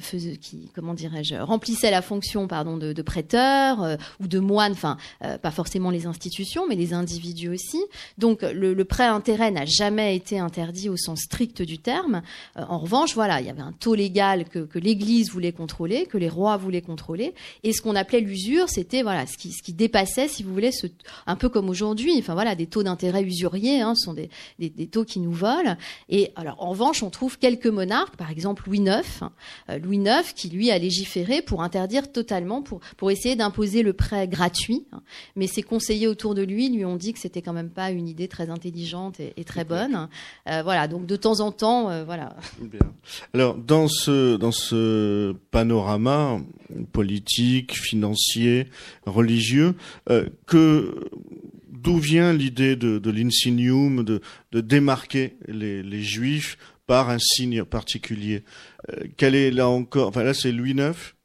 faisaient, qui comment dirais-je, remplissait la fonction pardon de, de prêteur euh, ou de moine, enfin euh, pas forcément les institutions, mais les individus aussi. Donc le, prêt intérêt n'a jamais été interdit au sens strict du terme. Euh, en revanche, voilà, il y avait un taux légal que, l'Église voulait contrôler, que les rois voulaient contrôler, et ce qu'on appelait l'usure, c'était voilà ce qui, ce qui dépassait, si vous voulez, un peu comme aujourd'hui. Enfin voilà, des taux d'intérêt usuriers, hein, sont des, des, taux qui nous volent. Et alors en revanche, on trouve quelques monarques, par exemple Louis IX, hein, Louis IX qui lui a légiféré pour interdire totalement, pour, pour essayer d'imposer le prêt gratuit. Mais ses conseillers autour de lui lui ont dit que c'était quand même pas une idée très intelligente et, et très bonne. Euh, voilà, donc de temps en temps, euh, voilà. Bien. Alors dans ce dans ce panorama politique, financier, religieux, euh, que d'où vient l'idée de, de l'insignium, de, de démarquer les, les juifs par un signe particulier? Euh, quel est là encore Enfin là, c'est Louis IX.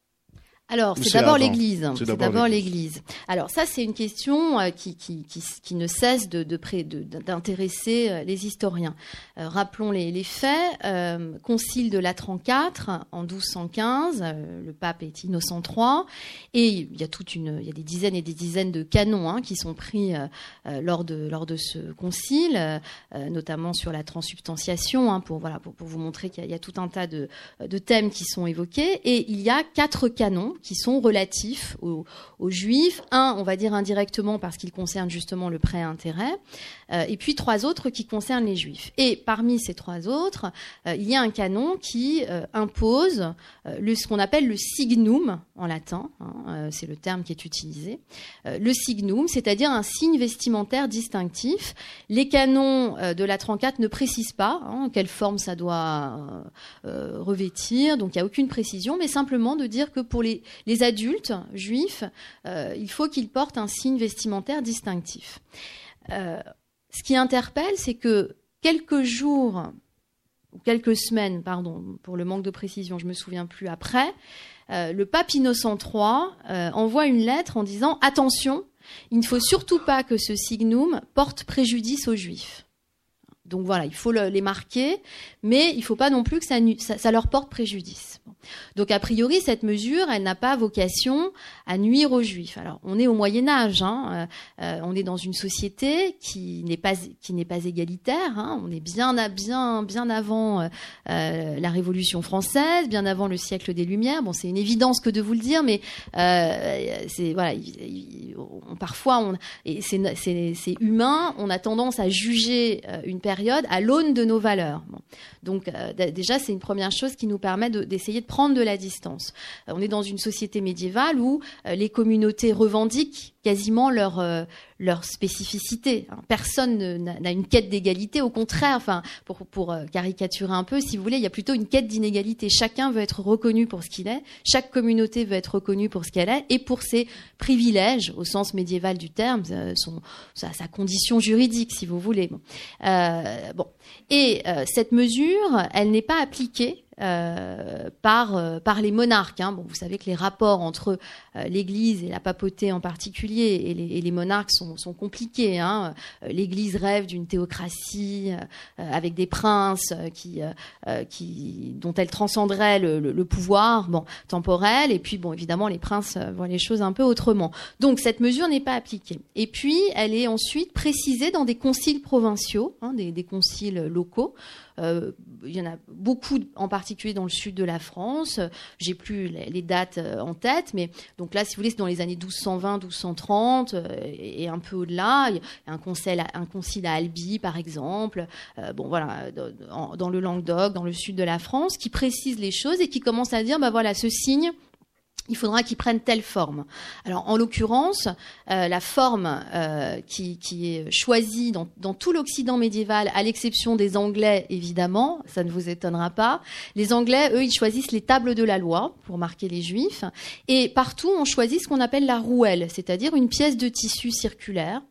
Alors, c'est d'abord l'Église. C'est d'abord l'Église. Alors, ça, c'est une question euh, qui, qui, qui, qui, ne cesse de, d'intéresser de, euh, les historiens. Euh, rappelons les, les faits. Euh, concile de Latran IV en 1215, le pape est Innocent III, et il y a toute une, il y a des dizaines et des dizaines de canons hein, qui sont pris lors de lors de ce concile, notamment sur la transubstantiation, hein, pour voilà pour, pour vous montrer qu'il y, y, a tout un tas de, de thèmes qui sont évoqués, et il y a quatre canons qui sont relatifs aux, juifs. Un, on va dire indirectement parce qu'ils concernent justement le prêt intérêt, euh, et puis trois autres qui concernent les juifs. Et parmi ces trois autres, euh, il y a un canon qui euh, impose le, ce qu'on appelle le signum en latin, hein, c'est le terme qui est utilisé, le signum, c'est-à-dire un signe vestimentaire distinctif. Les canons de la 34 ne précisent pas hein, quelle forme ça doit revêtir, donc il n'y a aucune précision, mais simplement de dire que pour les, les adultes juifs, euh, il faut qu'ils portent un signe vestimentaire distinctif. Euh, ce qui interpelle, c'est que quelques jours ou quelques semaines, pardon, pour le manque de précision, je me souviens plus après, euh, le pape Innocent III envoie une lettre en disant attention, il ne faut surtout pas que ce signum porte préjudice aux juifs. Donc voilà, il faut les marquer, mais il ne faut pas non plus que ça leur porte préjudice. Donc a priori, cette mesure, elle n'a pas vocation à nuire aux juifs. Alors on est au Moyen Âge, hein, euh, euh, on est dans une société qui n'est pas qui n'est pas égalitaire. Hein, on est bien bien bien avant euh, la Révolution française, bien avant le siècle des Lumières. Bon, c'est une évidence que de vous le dire, mais c'est voilà, parfois on, c'est humain. On a tendance à juger une période à l'aune de nos valeurs. Donc déjà, c'est une première chose qui nous permet d'essayer de prendre de la distance. Euh, on est dans une société médiévale où euh, les communautés revendiquent quasiment leur euh, spécificité. Hein. Personne n'a une quête d'égalité, au contraire. Enfin, pour pour caricaturer un peu, si vous voulez, il y a plutôt une quête d'inégalité. Chacun veut être reconnu pour ce qu'il est. Chaque communauté veut être reconnue pour ce qu'elle est et pour ses privilèges, au sens médiéval du terme, son sa, condition juridique, si vous voulez. Bon, euh, et cette mesure, elle n'est pas appliquée euh, par, euh, les monarques. Hein. Bon, vous savez que les rapports entre euh, l'Église et la papauté en particulier et les, monarques sont, compliqués. Hein. L'Église rêve d'une théocratie avec des princes qui, qui, dont elle transcenderait le, pouvoir temporel. Et puis, évidemment, les princes voient les choses un peu autrement. Donc, cette mesure n'est pas appliquée. Et puis, elle est ensuite précisée dans des conciles provinciaux, hein, des conciles locaux. Euh, il y en a beaucoup, en particulier dans le sud de la France. J'ai plus les, dates euh, en tête, mais donc là, si vous voulez, c'est dans les années 1220, 1230 euh, et, un peu au-delà. Il y a un concile, à Albi, par exemple. bon, voilà, dans, dans, le Languedoc, dans le sud de la France, qui précise les choses et qui commence à dire, bah voilà, ce signe il faudra qu'ils prennent telle forme. Alors, en l'occurrence, euh, la forme euh, qui, est choisie dans tout l'Occident médiéval, à l'exception des Anglais, évidemment, ça ne vous étonnera pas. Les Anglais, eux, ils choisissent les tables de la loi pour marquer les Juifs, et partout, on choisit ce qu'on appelle la rouelle, c'est-à-dire une pièce de tissu circulaire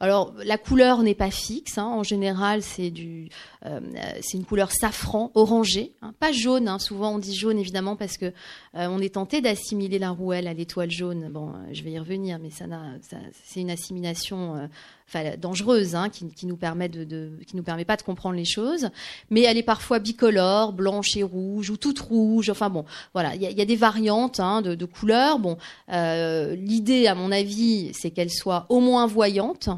alors la couleur n'est pas fixe. Hein. En général, c'est du, euh, c'est une couleur safran, orangé, hein. pas jaune. Hein. Souvent, on dit jaune évidemment parce que euh, on est tenté d'assimiler la rouelle à l'étoile jaune. Bon, euh, je vais y revenir, mais ça, ça c'est une assimilation dangereuse hein, qui, qui, nous permet de, de, qui nous permet pas de comprendre les choses. Mais elle est parfois bicolore, blanche et rouge ou toute rouge. Enfin bon, voilà, il y a, y a, des variantes hein, de, de, couleurs. Bon, l'idée, à mon avis, c'est qu'elle soit au moins voyante.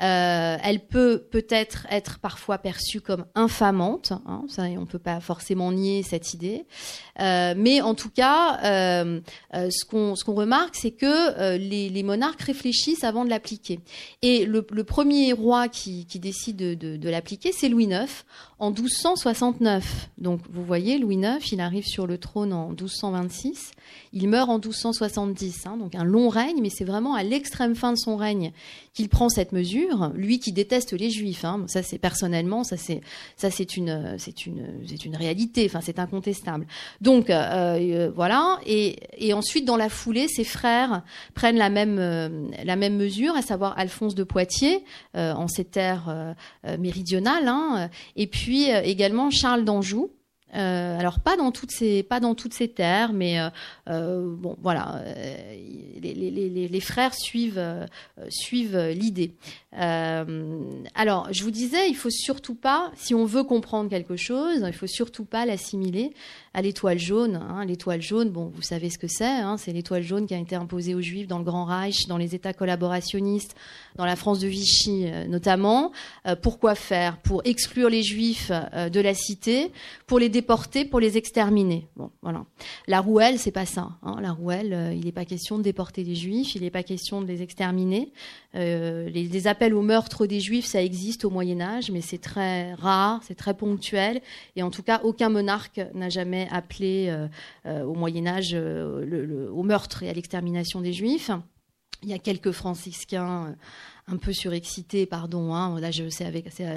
Euh, elle peut peut-être être parfois perçue comme infamante, hein, ça, on ne peut pas forcément nier cette idée. Euh, mais en tout cas, euh, euh ce qu'on remarque, c'est que les, monarques réfléchissent avant de l'appliquer. Et le, premier roi qui, décide de, l'appliquer, c'est Louis IX en 1269. Donc vous voyez, Louis IX, il arrive sur le trône en 1226, il meurt en 1270, hein, donc un long règne, mais c'est vraiment à l'extrême fin de son règne qu'il prend cette mesure. Lui qui déteste les Juifs, hein, ça c'est personnellement, ça c'est une réalité, c'est incontestable. Euh, euh, voilà, et, ensuite dans la foulée, ses frères prennent la même euh, la même mesure, à savoir Alphonse de Poitiers en ces terres méridionales, hein, et puis également Charles d'Anjou, Euh, alors pas dans toutes ces pas dans toutes ces terres, mais euh, euh bon voilà, les, frères suivent suivent l'idée. alors je vous disais, il faut surtout pas, si on veut comprendre quelque chose, il faut surtout pas l'assimiler à l'étoile jaune. Hein. L'étoile jaune, bon, vous savez ce que c'est. Hein, c'est l'étoile jaune qui a été imposée aux Juifs dans le Grand Reich, dans les États collaborationnistes, dans la France de Vichy notamment. pourquoi faire? Pour exclure les Juifs de la cité, pour les déporter pour les exterminer. Bon, voilà. La rouelle, c'est pas ça. Hein. La rouelle, euh, il n'est pas question de déporter les juifs, il n'est pas question de les exterminer. Euh, les, appels au meurtre des juifs, ça existe au Moyen Âge, mais c'est très rare, c'est très ponctuel. Et en tout cas, aucun monarque n'a jamais appelé euh, au Moyen Âge au meurtre et à l'extermination des juifs. Il y a quelques franciscains un peu surexcités, pardon, hein, là je sais avec euh,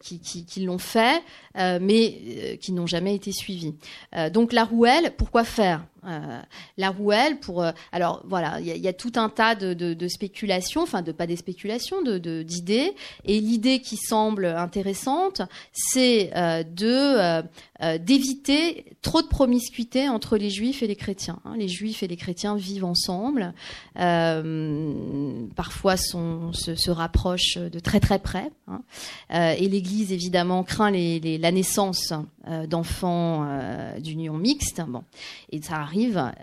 qui, qui, qui l'ont fait, euh, mais euh, qui n'ont jamais été suivis. Euh, donc la rouelle, pourquoi faire? Euh, la rouelle pour alors voilà il y, a tout un tas de, spéculations enfin de pas des spéculations d'idées et l'idée qui semble intéressante c'est de d'éviter trop de promiscuité entre les juifs et les chrétiens hein. les juifs et les chrétiens vivent ensemble parfois se, rapprochent de très très près hein. et l'Église évidemment craint la naissance euh, d'enfants euh, d'union mixte. Bon.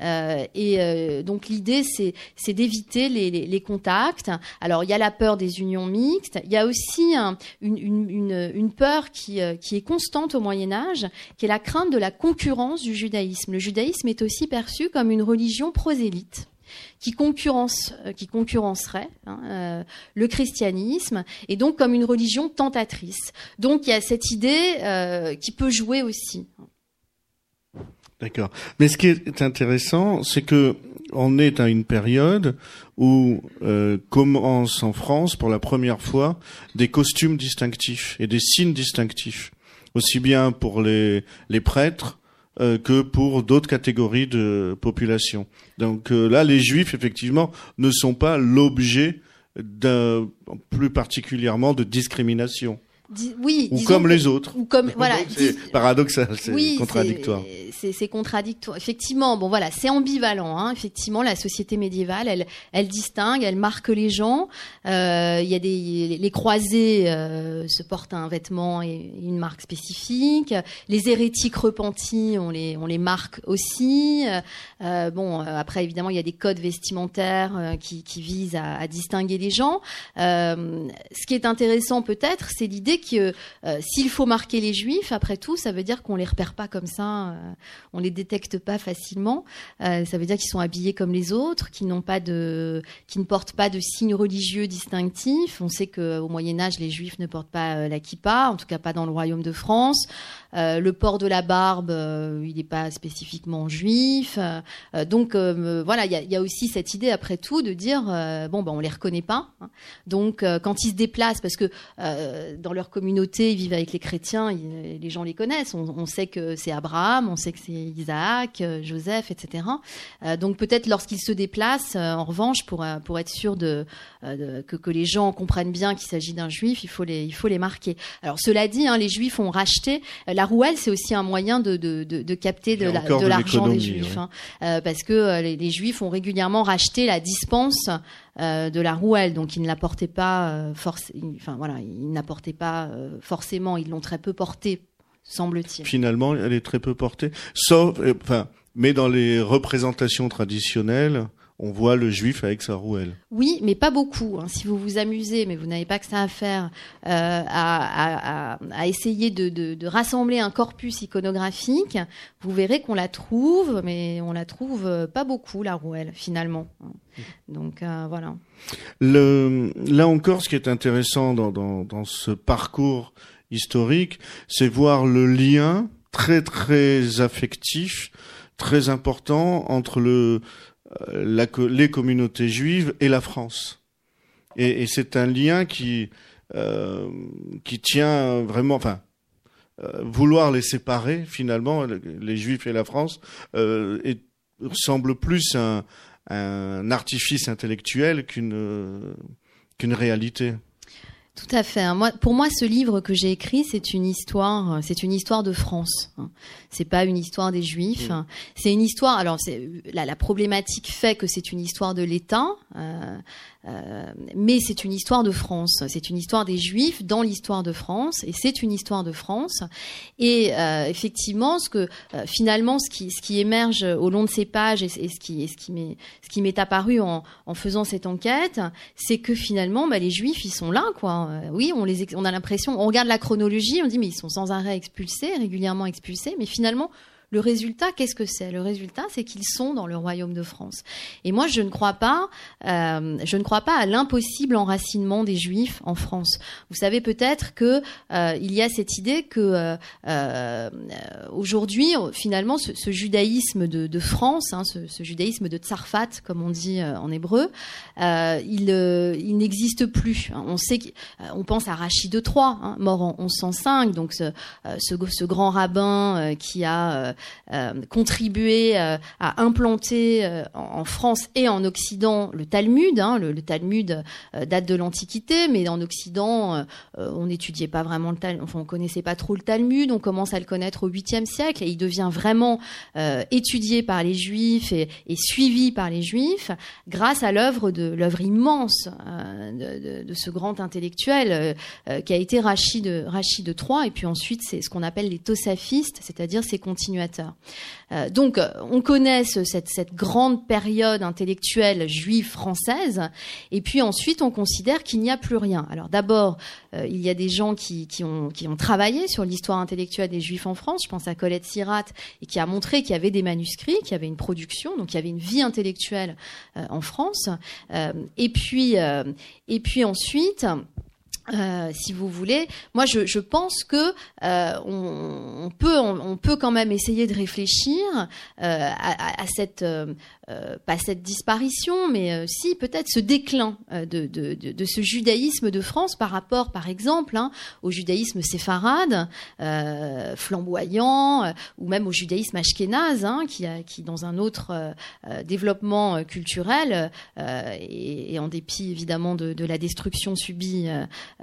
Euh, et donc l'idée, c'est, d'éviter les, contacts. Alors il y a la peur des unions mixtes. Il y a aussi un, une, peur qui, qui est constante au Moyen Âge, qui est la crainte de la concurrence du judaïsme. Le judaïsme est aussi perçu comme une religion prosélyte qui concurrence, euh, qui concurrencerait hein, euh, le christianisme et donc comme une religion tentatrice. Donc il y a cette idée euh, qui peut jouer aussi. D'accord. Mais ce qui est intéressant, c'est que on est à une période où euh, commencent en France pour la première fois des costumes distinctifs et des signes distinctifs, aussi bien pour les, prêtres euh, que pour d'autres catégories de population. Donc euh, là, les juifs, effectivement, ne sont pas l'objet plus particulièrement de discrimination oui, ou comme les autres. Ou comme voilà, c'est paradoxal, c'est contradictoire. C'est contradictoire. Effectivement, bon voilà, c'est ambivalent. Hein. Effectivement, la société médiévale, elle, elle distingue, elle marque les gens. Euh, il y a des les croisés euh, se portent un vêtement et une marque spécifique. Les hérétiques repentis, on les on les marque aussi. Euh, bon, après évidemment, il y a des codes vestimentaires qui, qui visent à, à distinguer les gens. ce qui est intéressant peut-être, c'est l'idée que euh, s'il faut marquer les juifs, après tout, ça veut dire qu'on les repère pas comme ça, euh, on les détecte pas facilement. Euh, ça veut dire qu'ils sont habillés comme les autres, qu'ils n'ont pas de, qui ne portent pas de signes religieux distinctifs. On sait qu'au Moyen Âge, les juifs ne portent pas la kippa, en tout cas pas dans le royaume de France. le port de la barbe, il n'est pas spécifiquement juif. donc voilà, il y a, y a, aussi cette idée après tout de dire bon ben on les reconnaît pas. Hein. Donc quand ils se déplacent, parce que dans leur communauté, vivent avec les chrétiens, les gens les connaissent. On, sait que c'est Abraham, on sait que c'est Isaac, euh, Joseph, etc. Euh, donc peut-être lorsqu'ils se déplacent, euh, en revanche, pour, pour être sûr de, que, que, les gens comprennent bien qu'il s'agit d'un juif, il faut, les, il faut les marquer. Alors cela dit, hein, les juifs ont racheté. la rouelle, c'est aussi un moyen de, de, de, capter de l'argent des juifs. Hein. parce que les, les, juifs ont régulièrement racheté la dispense euh, de la rouelle, donc ils ne la portaient pas euh, enfin voilà, ils n'apportaient pas euh, forcément, ils l'ont très peu portée, semble-t-il. Finalement, elle est très peu portée, sauf, enfin, mais dans les représentations traditionnelles, on voit le juif avec sa rouelle. Oui, mais pas beaucoup. Hein. Si vous vous amusez, mais vous n'avez pas que ça à faire, euh, à, essayer de, rassembler un corpus iconographique, vous verrez qu'on la trouve, mais on la trouve euh, pas beaucoup, la rouelle, finalement. Donc euh, voilà. là encore, ce qui est intéressant dans ce parcours historique, c'est voir le lien très très affectif, très important entre le la, les communautés juives et la France. Et, c'est un lien qui euh, qui tient vraiment, enfin, euh, vouloir les séparer finalement, les Juifs et la France, euh, semble plus un, un artifice intellectuel qu'une qu'une réalité. Tout à fait. Hein. Moi, pour moi, ce livre que j'ai écrit, c'est une histoire, c'est une histoire de France. C'est pas une histoire des Juifs. Hein. C'est une histoire. Alors, la, la problématique fait que c'est une histoire de l'État. Euh, euh, mais c'est une histoire de France, c'est une histoire des Juifs dans l'histoire de France, et c'est une histoire de France. Et euh, effectivement, ce que finalement, ce qui, ce qui émerge au long de ces pages et, ce qui, ce qui m'est, ce qui m'est apparu en, en, faisant cette enquête, c'est que finalement, bah, les Juifs, ils sont là, quoi. oui, on les, on a l'impression, on regarde la chronologie, on dit mais ils sont sans arrêt expulsés, régulièrement expulsés, mais finalement finalement, le résultat, qu'est-ce que c'est? Le résultat, c'est qu'ils sont dans le royaume de France. Et moi, je ne crois pas, euh, je ne crois pas à l'impossible enracinement des Juifs en France. Vous savez peut-être que euh, il y a cette idée que euh, aujourd'hui, finalement, ce, judaïsme de, France, hein, ce, judaïsme de Tsarfat, comme on dit en hébreu, il, n'existe plus. On sait, pense à Rachid III, hein, mort en 1105, donc ce, grand rabbin qui a contribué euh, à implanter euh, en France et en Occident le Talmud. Hein, le, Talmud date de l'Antiquité, mais en Occident, on n'étudiait pas vraiment le Talmud, enfin, on connaissait pas trop le Talmud. On commence à le connaître au 8e siècle et il devient vraiment étudié par les Juifs et, suivi par les Juifs grâce à l'œuvre de l'œuvre immense de, ce grand intellectuel qui a été Rachid, Rachid III. Et puis ensuite, c'est ce qu'on appelle les Tosafistes, c'est-à-dire ses continuateurs euh, donc, on connaît cette, grande période intellectuelle juive française, et puis ensuite, on considère qu'il n'y a plus rien. Alors d'abord, euh, il y a des gens qui, ont, travaillé sur l'histoire intellectuelle des juifs en France. Je pense à Colette Sirat, et qui a montré qu'il y avait des manuscrits, qu'il y avait une production, donc il y avait une vie intellectuelle euh, en France. et puis, et puis ensuite. Euh, si vous voulez, moi je, pense que euh, on, peut on, peut quand même essayer de réfléchir euh, à, cette euh, euh, pas cette disparition, mais euh, si peut-être ce déclin de, de, de, de, ce judaïsme de France par rapport, par exemple, hein, au judaïsme séfarade, flamboyant, ou même au judaïsme ashkénaze, hein, qui, qui dans un autre développement culturel et, en dépit évidemment de, de la destruction subie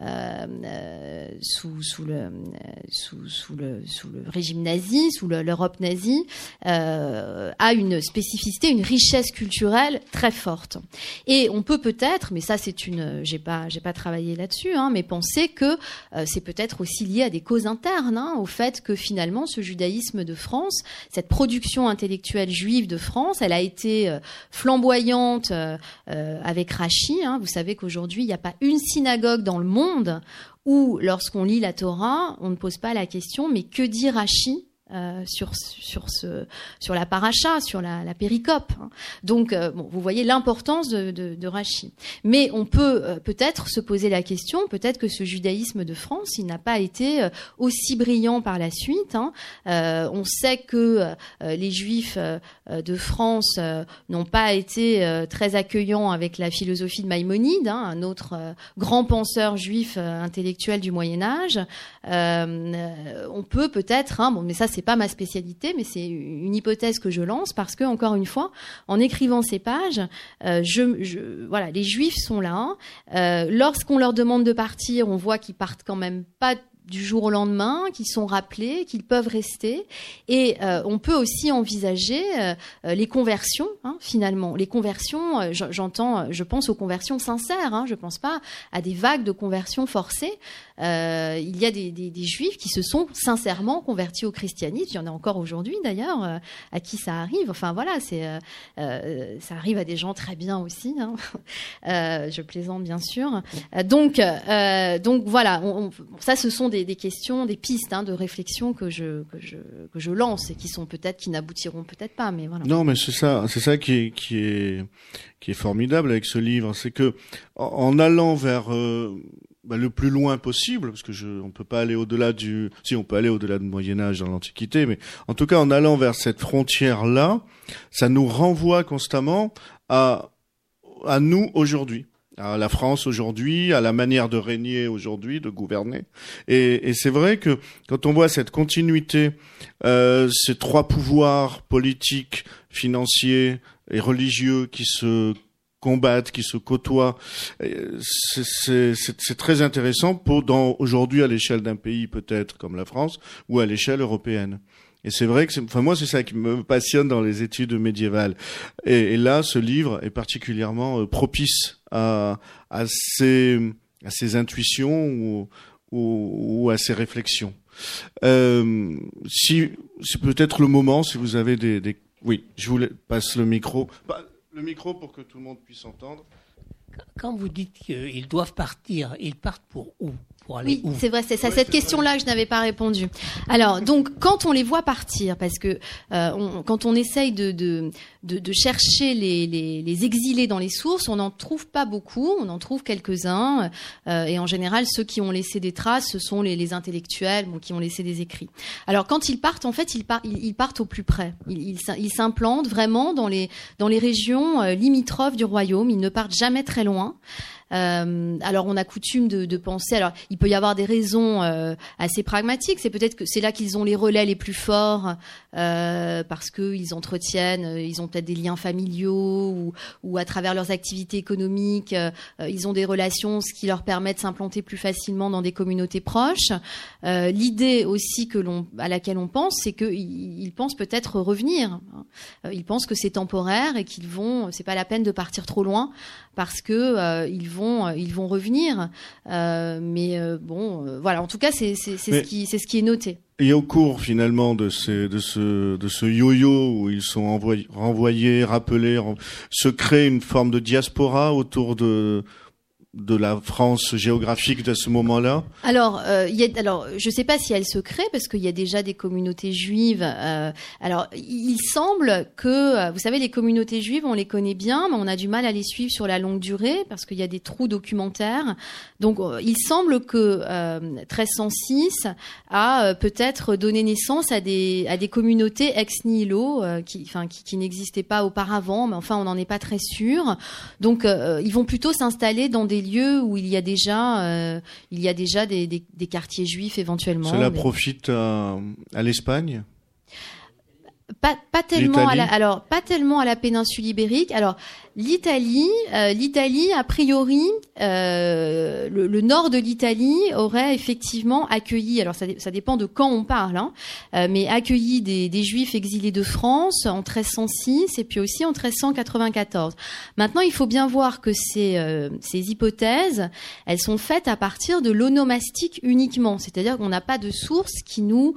euh, euh, sous, sous, le, sous, sous, le, sous le régime nazi, sous l'Europe nazie, euh, a une spécificité, une richesse culturelle très forte. Et on peut peut-être, mais ça c'est une, j'ai pas, j'ai pas travaillé là-dessus, hein, mais penser que c'est peut-être aussi lié à des causes internes, hein, au fait que finalement ce judaïsme de France, cette production intellectuelle juive de France, elle a été flamboyante avec Rachi. Hein. Vous savez qu'aujourd'hui il n'y a pas une synagogue dans le monde où, lorsqu'on lit la Torah, on ne pose pas la question, mais que dit Rashi euh, sur sur ce sur la paracha, sur la, la péricope. Hein. Donc euh, bon, vous voyez l'importance de, de, de. Mais on peut euh, peut-être se poser la question, peut-être que ce judaïsme de France, il n'a pas été aussi brillant par la suite. Hein. on sait que les Juifs de France n'ont pas été très accueillants avec la philosophie de Maïmonide, hein, un autre grand penseur juif intellectuel du Moyen Âge. on peut peut-être, hein, bon, mais ça c'est pas ma spécialité, mais c'est une hypothèse que je lance parce que encore une fois, en écrivant ces pages, euh, voilà, les Juifs sont là. Euh, lorsqu'on leur demande de partir, on voit qu'ils partent quand même pas du jour au lendemain, qu'ils sont rappelés, qu'ils peuvent rester. Et euh, on peut aussi envisager euh, euh, les conversions, hein, finalement. Les conversions, j'entends, je pense aux conversions sincères, hein, je pense pas à des vagues de conversions forcées. il y a des, des, juifs qui se sont sincèrement convertis au christianisme. Il y en a encore aujourd'hui, d'ailleurs, à qui ça arrive. Enfin voilà, ça arrive à des gens très bien aussi. Hein. je plaisante bien sûr. donc donc voilà, ça ce sont des, questions, des pistes hein, de réflexion que je, que je, que je lance et qui sont peut-être, qui n'aboutiront peut-être pas, mais voilà. Non, mais c'est ça, c'est ça qui est, qui est, qui est formidable avec ce livre, c'est que en allant vers euh, bah, le plus loin possible, parce que je, on peut pas aller au-delà du, si on peut aller au-delà du Moyen Âge dans l'Antiquité, mais en tout cas en allant vers cette frontière là, ça nous renvoie constamment à à nous aujourd'hui à la France aujourd'hui, à la manière de régner aujourd'hui, de gouverner. Et, et c'est vrai que quand on voit cette continuité, euh, ces trois pouvoirs politiques, financiers et religieux qui se combattent, qui se côtoient. C'est très intéressant pour aujourd'hui à l'échelle d'un pays peut-être comme la France ou à l'échelle européenne. Et c'est vrai que, enfin moi, c'est ça qui me passionne dans les études médiévales. Et, là, ce livre est particulièrement euh, propice à, à ces à ces intuitions ou, ou, ou à ces réflexions. Euh, si c'est peut-être le moment, si vous avez des, des, oui, je vous passe le micro, bah, le micro pour que tout le monde puisse entendre. Quand vous dites qu'ils doivent partir, ils partent pour où? Oui, c'est vrai, c'est ça. cette question-là que je n'avais pas répondu. Alors, donc, quand on les voit partir, parce que euh, on, quand on essaye de, de, de, de chercher les, les, les, exilés dans les sources, on n'en trouve pas beaucoup, on en trouve quelques-uns, euh, et en général, ceux qui ont laissé des traces, ce sont les, les intellectuels bon, qui ont laissé des écrits. Alors, quand ils partent, en fait, ils, partent, ils, partent au plus près. Ils, ils s'implantent vraiment dans les, dans les régions euh, limitrophes du royaume. Ils ne partent jamais très loin. Euh, alors on a coutume de, penser. Alors il peut y avoir des raisons euh, assez pragmatiques. C'est peut-être que c'est là qu'ils ont les relais les plus forts euh, parce qu'ils entretiennent, euh, ils ont peut-être des liens familiaux ou, à travers leurs activités économiques, ils ont des relations, ce qui leur permet de s'implanter plus facilement dans des communautés proches. L'idée aussi à laquelle on pense, c'est qu'ils ils pensent peut-être revenir. Ils pensent que c'est temporaire et qu'ils vont. C'est pas la peine de partir trop loin parce que ils vont ils vont revenir. mais bon, voilà. En tout cas, c'est c'est ce qui c'est ce qui est noté. Et au cours finalement de, ces, de ce, de ce yo-yo où ils sont envoyés, renvoyés, rappelés, se crée une forme de diaspora autour de, de la France géographique de ce moment-là Alors, euh, y a, alors, je ne sais pas si elle se crée parce qu'il y a déjà des communautés juives. Euh, alors, il semble que, euh, vous savez, les communautés juives, on les connaît bien, mais on a du mal à les suivre sur la longue durée parce qu'il y a des trous documentaires. Donc, il semble que 1306 a peut-être donné naissance à des à des communautés ex nihilo qui, enfin, qui n'existaient pas auparavant, mais enfin, on n'en est pas très sûr. Donc, ils vont plutôt s'installer dans des lieux où il y a déjà, euh, il y a déjà des, des, des, quartiers juifs éventuellement. Cela profite à, à l'Espagne? Pas, pas tellement à la, alors pas tellement à la péninsule ibérique. Alors l'Italie, euh, l'Italie a priori, euh, le, nord de l'Italie aurait effectivement accueilli. Alors ça, ça dépend de quand on parle, hein, euh, mais accueilli des, des, Juifs exilés de France en 1306 et puis aussi en 1394. Maintenant, il faut bien voir que ces, euh, ces hypothèses, elles sont faites à partir de l'onomastique uniquement, c'est-à-dire qu'on n'a pas de sources qui nous,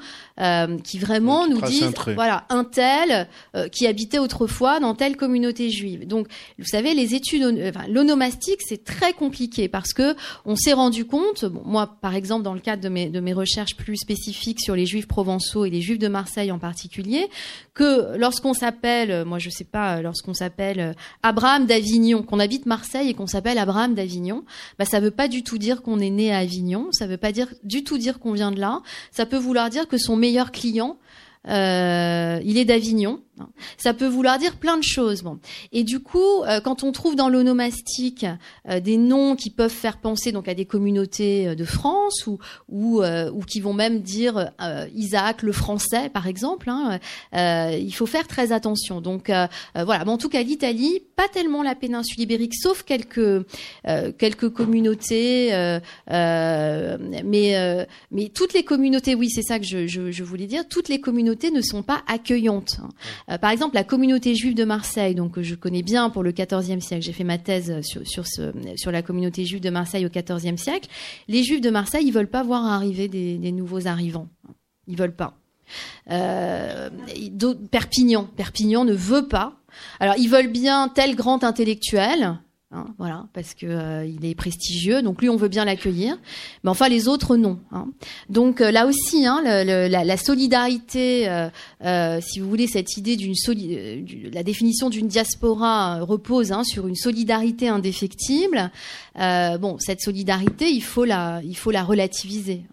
qui vraiment nous disent, voilà, un tel qui habitait autrefois dans telle communauté juive. Donc vous savez, les études, enfin, l'onomastique, c'est très compliqué parce que on s'est rendu compte, bon, moi, par exemple, dans le cadre de mes, de mes recherches plus spécifiques sur les juifs provençaux et les juifs de Marseille en particulier, que lorsqu'on s'appelle, moi, je sais pas, lorsqu'on s'appelle euh, Abraham d'Avignon, qu'on habite Marseille et qu'on s'appelle Abraham d'Avignon, bah, ça veut pas du tout dire qu'on est né à Avignon, ça veut pas dire du tout dire qu'on vient de là, ça peut vouloir dire que son meilleur client, euh, il est d'Avignon. Ça peut vouloir dire plein de choses. Bon. Et du coup, euh, quand on trouve dans l'onomastique euh, des noms qui peuvent faire penser donc à des communautés euh, de France ou ou, ou qui vont même dire Isaac le français, par exemple, hein, il faut faire très attention. Donc voilà. Mais en tout cas, l'Italie, pas tellement la péninsule ibérique, sauf quelques quelques communautés, mais mais toutes les communautés, oui, c'est ça que je, je, je, voulais dire. Toutes les communautés ne sont pas accueillantes. Hein. Euh, par exemple, la communauté juive de Marseille, donc je connais bien pour le XIVe siècle. J'ai fait ma thèse sur, sur, sur la communauté juive de Marseille au XIVe siècle. Les juifs de Marseille, ils veulent pas voir arriver des, des nouveaux arrivants. Ils veulent pas. Euh, Perpignan, Perpignan ne veut pas. Alors ils veulent bien tel grand intellectuel, Hein, voilà, parce que euh, il est prestigieux, donc lui on veut bien l'accueillir, mais enfin les autres non. Hein. Donc euh, là aussi, hein, la, solidarité, euh, si vous voulez, cette idée d'une la définition d'une diaspora repose sur une solidarité indéfectible. bon, cette solidarité, il faut la, il faut la relativiser.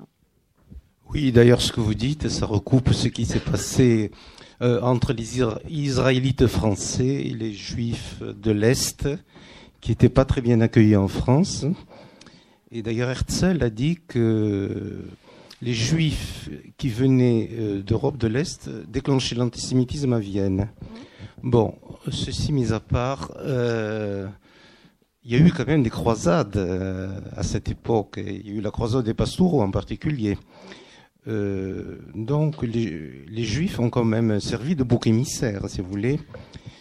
Oui, d'ailleurs, ce que vous dites, ça recoupe ce qui s'est passé entre les Israélites français et les Juifs de l'Est qui n'était pas très bien accueilli en France. Et d'ailleurs, Herzl a dit que les Juifs qui venaient euh, d'Europe de l'Est déclenchaient l'antisémitisme à Vienne. Bon, ceci mis à part, euh, il y a eu quand même des croisades à cette époque. Il y a eu la croisade des Pastoureaux en particulier. Euh, donc les, les, Juifs ont quand même servi de bouc émissaire, si vous voulez,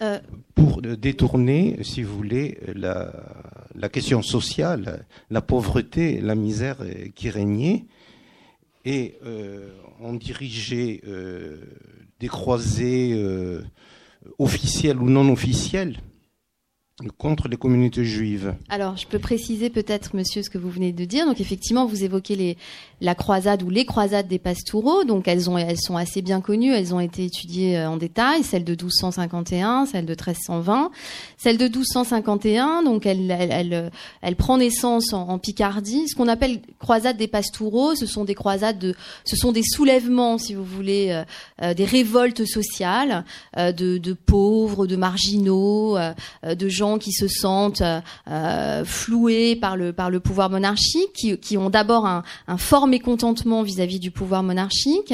euh. pour détourner, si vous voulez, la, la, question sociale, la pauvreté, la misère qui régnait, et euh, ont dirigé euh, des croisées euh, officielles ou non officielles contre les communautés juives. Alors, je peux préciser peut-être, monsieur, ce que vous venez de dire. Donc, effectivement, vous évoquez la croisade ou les croisades des Pastoureaux. Donc, elles, ont, elles sont assez bien connues. Elles ont été étudiées euh, en détail. Celle de 1251, celle de 1320. Celle de 1251, donc, elle, elle, prend naissance en, Picardie. Ce qu'on appelle croisade des Pastoureaux, ce sont des croisades de, ce sont des soulèvements, si vous voulez, euh, euh, des révoltes sociales de, pauvres, de marginaux, de gens qui se sentent euh, floués par le par le pouvoir monarchique, qui, qui ont d'abord un, fort mécontentement vis-à-vis du pouvoir monarchique,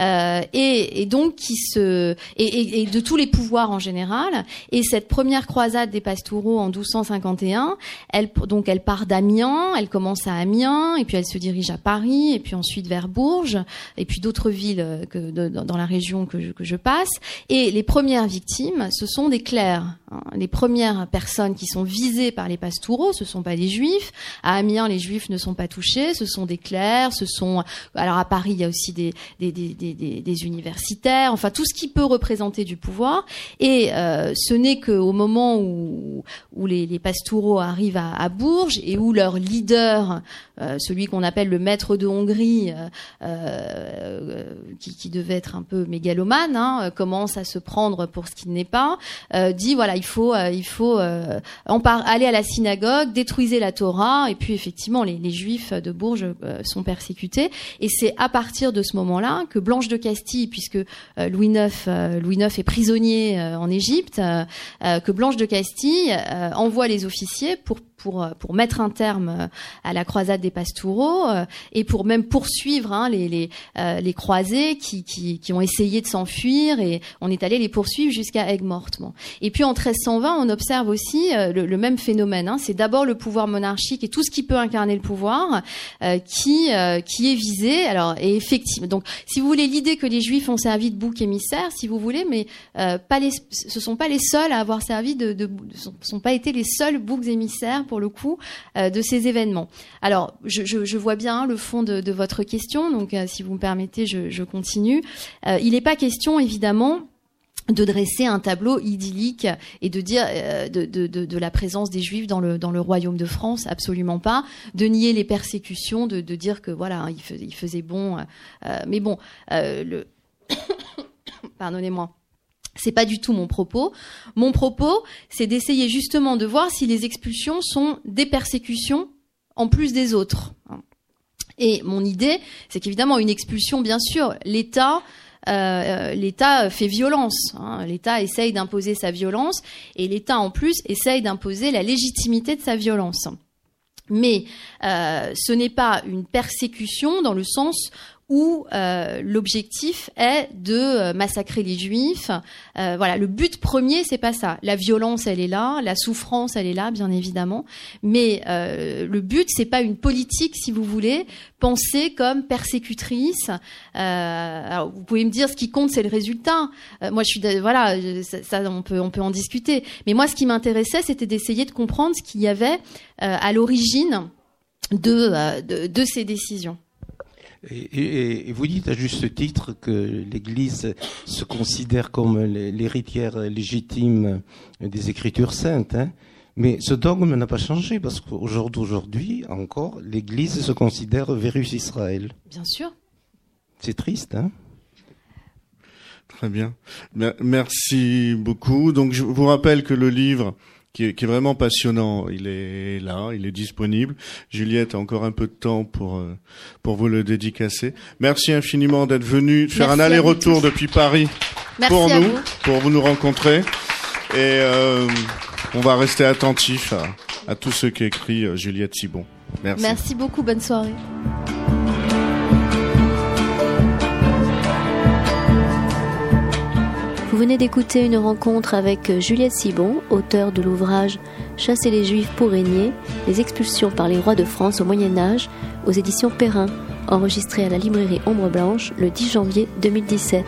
euh, et, et, donc qui se et, et, de tous les pouvoirs en général. Et cette première croisade des Pastoureaux en 1251, elle donc elle part d'Amiens, elle commence à Amiens, et puis elle se dirige à Paris, et puis ensuite vers Bourges, et puis d'autres villes euh, que dans la région que je, que je passe. Et les premières victimes, ce sont des clercs. Hein. Les premières personnes qui sont visées par les pastoureaux, ce sont pas les juifs. À Amiens, les juifs ne sont pas touchés, ce sont des clercs, ce sont alors à Paris, il y a aussi des des, des, des, des universitaires, enfin tout ce qui peut représenter du pouvoir. Et euh, ce n'est qu'au moment où les, les pastoureaux arrivent à, Bourges et où leur leader, euh, celui qu'on appelle le maître de Hongrie, euh, qui, devait être un peu mégalomane, hein, commence à se prendre pour ce qu'il n'est pas, dit voilà il faut il faut euh, aller à la synagogue, détruisez la Torah, et puis effectivement les, Juifs de Bourges euh, sont persécutés. Et c'est à partir de ce moment-là que Blanche de Castille, puisque euh, Louis IX, Louis IX est prisonnier en Égypte, que Blanche de Castille envoie les officiers pour pour, euh, pour mettre un terme euh, à la croisade des Pastoureaux euh, et pour même poursuivre hein, les, croisés qui, ont essayé de s'enfuir et on est allé les poursuivre jusqu'à Aigues-Mortes. Et puis en 1320, on observe aussi le, même phénomène. Hein. C'est d'abord le pouvoir monarchique et tout ce qui peut incarner le pouvoir qui, est visé. Alors, et effectivement, donc si vous voulez l'idée que les Juifs ont servi de bouc émissaire, si vous voulez, mais pas les, ce sont pas les seuls à avoir servi de, de, de sont pas été les seuls boucs émissaires le coup euh, de ces événements. Alors, je, vois bien le fond de, votre question, donc euh, si vous me permettez, je, continue. Euh, il n'est pas question, évidemment, de dresser un tableau idyllique et de dire de, la présence des juifs dans le, dans le royaume de France, absolument pas. De nier les persécutions, de, dire que voilà, hein, il, faisait, bon. mais bon, le pardonnez-moi. C'est pas du tout mon propos. Mon propos, c'est d'essayer justement de voir si les expulsions sont des persécutions en plus des autres. Et mon idée, c'est qu'évidemment, une expulsion, bien sûr, l'État, euh, l'État fait violence. Hein. L'État essaye d'imposer sa violence et l'État, en plus, essaye d'imposer la légitimité de sa violence. Mais euh, ce n'est pas une persécution dans le sens où euh, l'objectif est de euh, massacrer les juifs. Euh, voilà, le but premier, c'est pas ça. La violence, elle est là, la souffrance, elle est là, bien évidemment. Mais le but, c'est pas une politique, si vous voulez, pensée comme persécutrice. alors, vous pouvez me dire, ce qui compte, c'est le résultat. moi, je suis, voilà, ça, on peut, on peut en discuter. Mais moi, ce qui m'intéressait, c'était d'essayer de comprendre ce qu'il y avait à l'origine de, de, de ces décisions. Et, vous dites à juste titre que l'Église se considère comme l'héritière légitime des Écritures saintes. Hein. mais ce dogme n'a pas changé parce qu'aujourd'hui encore, l'Église se considère Vérus Israël. Bien sûr. C'est triste, hein Très bien. Merci beaucoup. Donc je vous rappelle que le livre qui est, vraiment passionnant. Il est là, il est disponible. Juliette a encore un peu de temps pour euh, pour vous le dédicacer. Merci infiniment d'être venu faire un aller-retour depuis Paris pour nous, pour vous nous rencontrer. Et euh, on va rester attentif à, à tout ce qu'écrit euh, Juliette Sibon. Merci. Merci beaucoup. Bonne soirée. Venez d'écouter une rencontre avec Juliette Sibon, auteure de l'ouvrage Chasser les Juifs pour régner, les expulsions par les rois de France au Moyen Âge, aux éditions Perrin, enregistré à la librairie Ombre Blanche le 10 janvier 2017.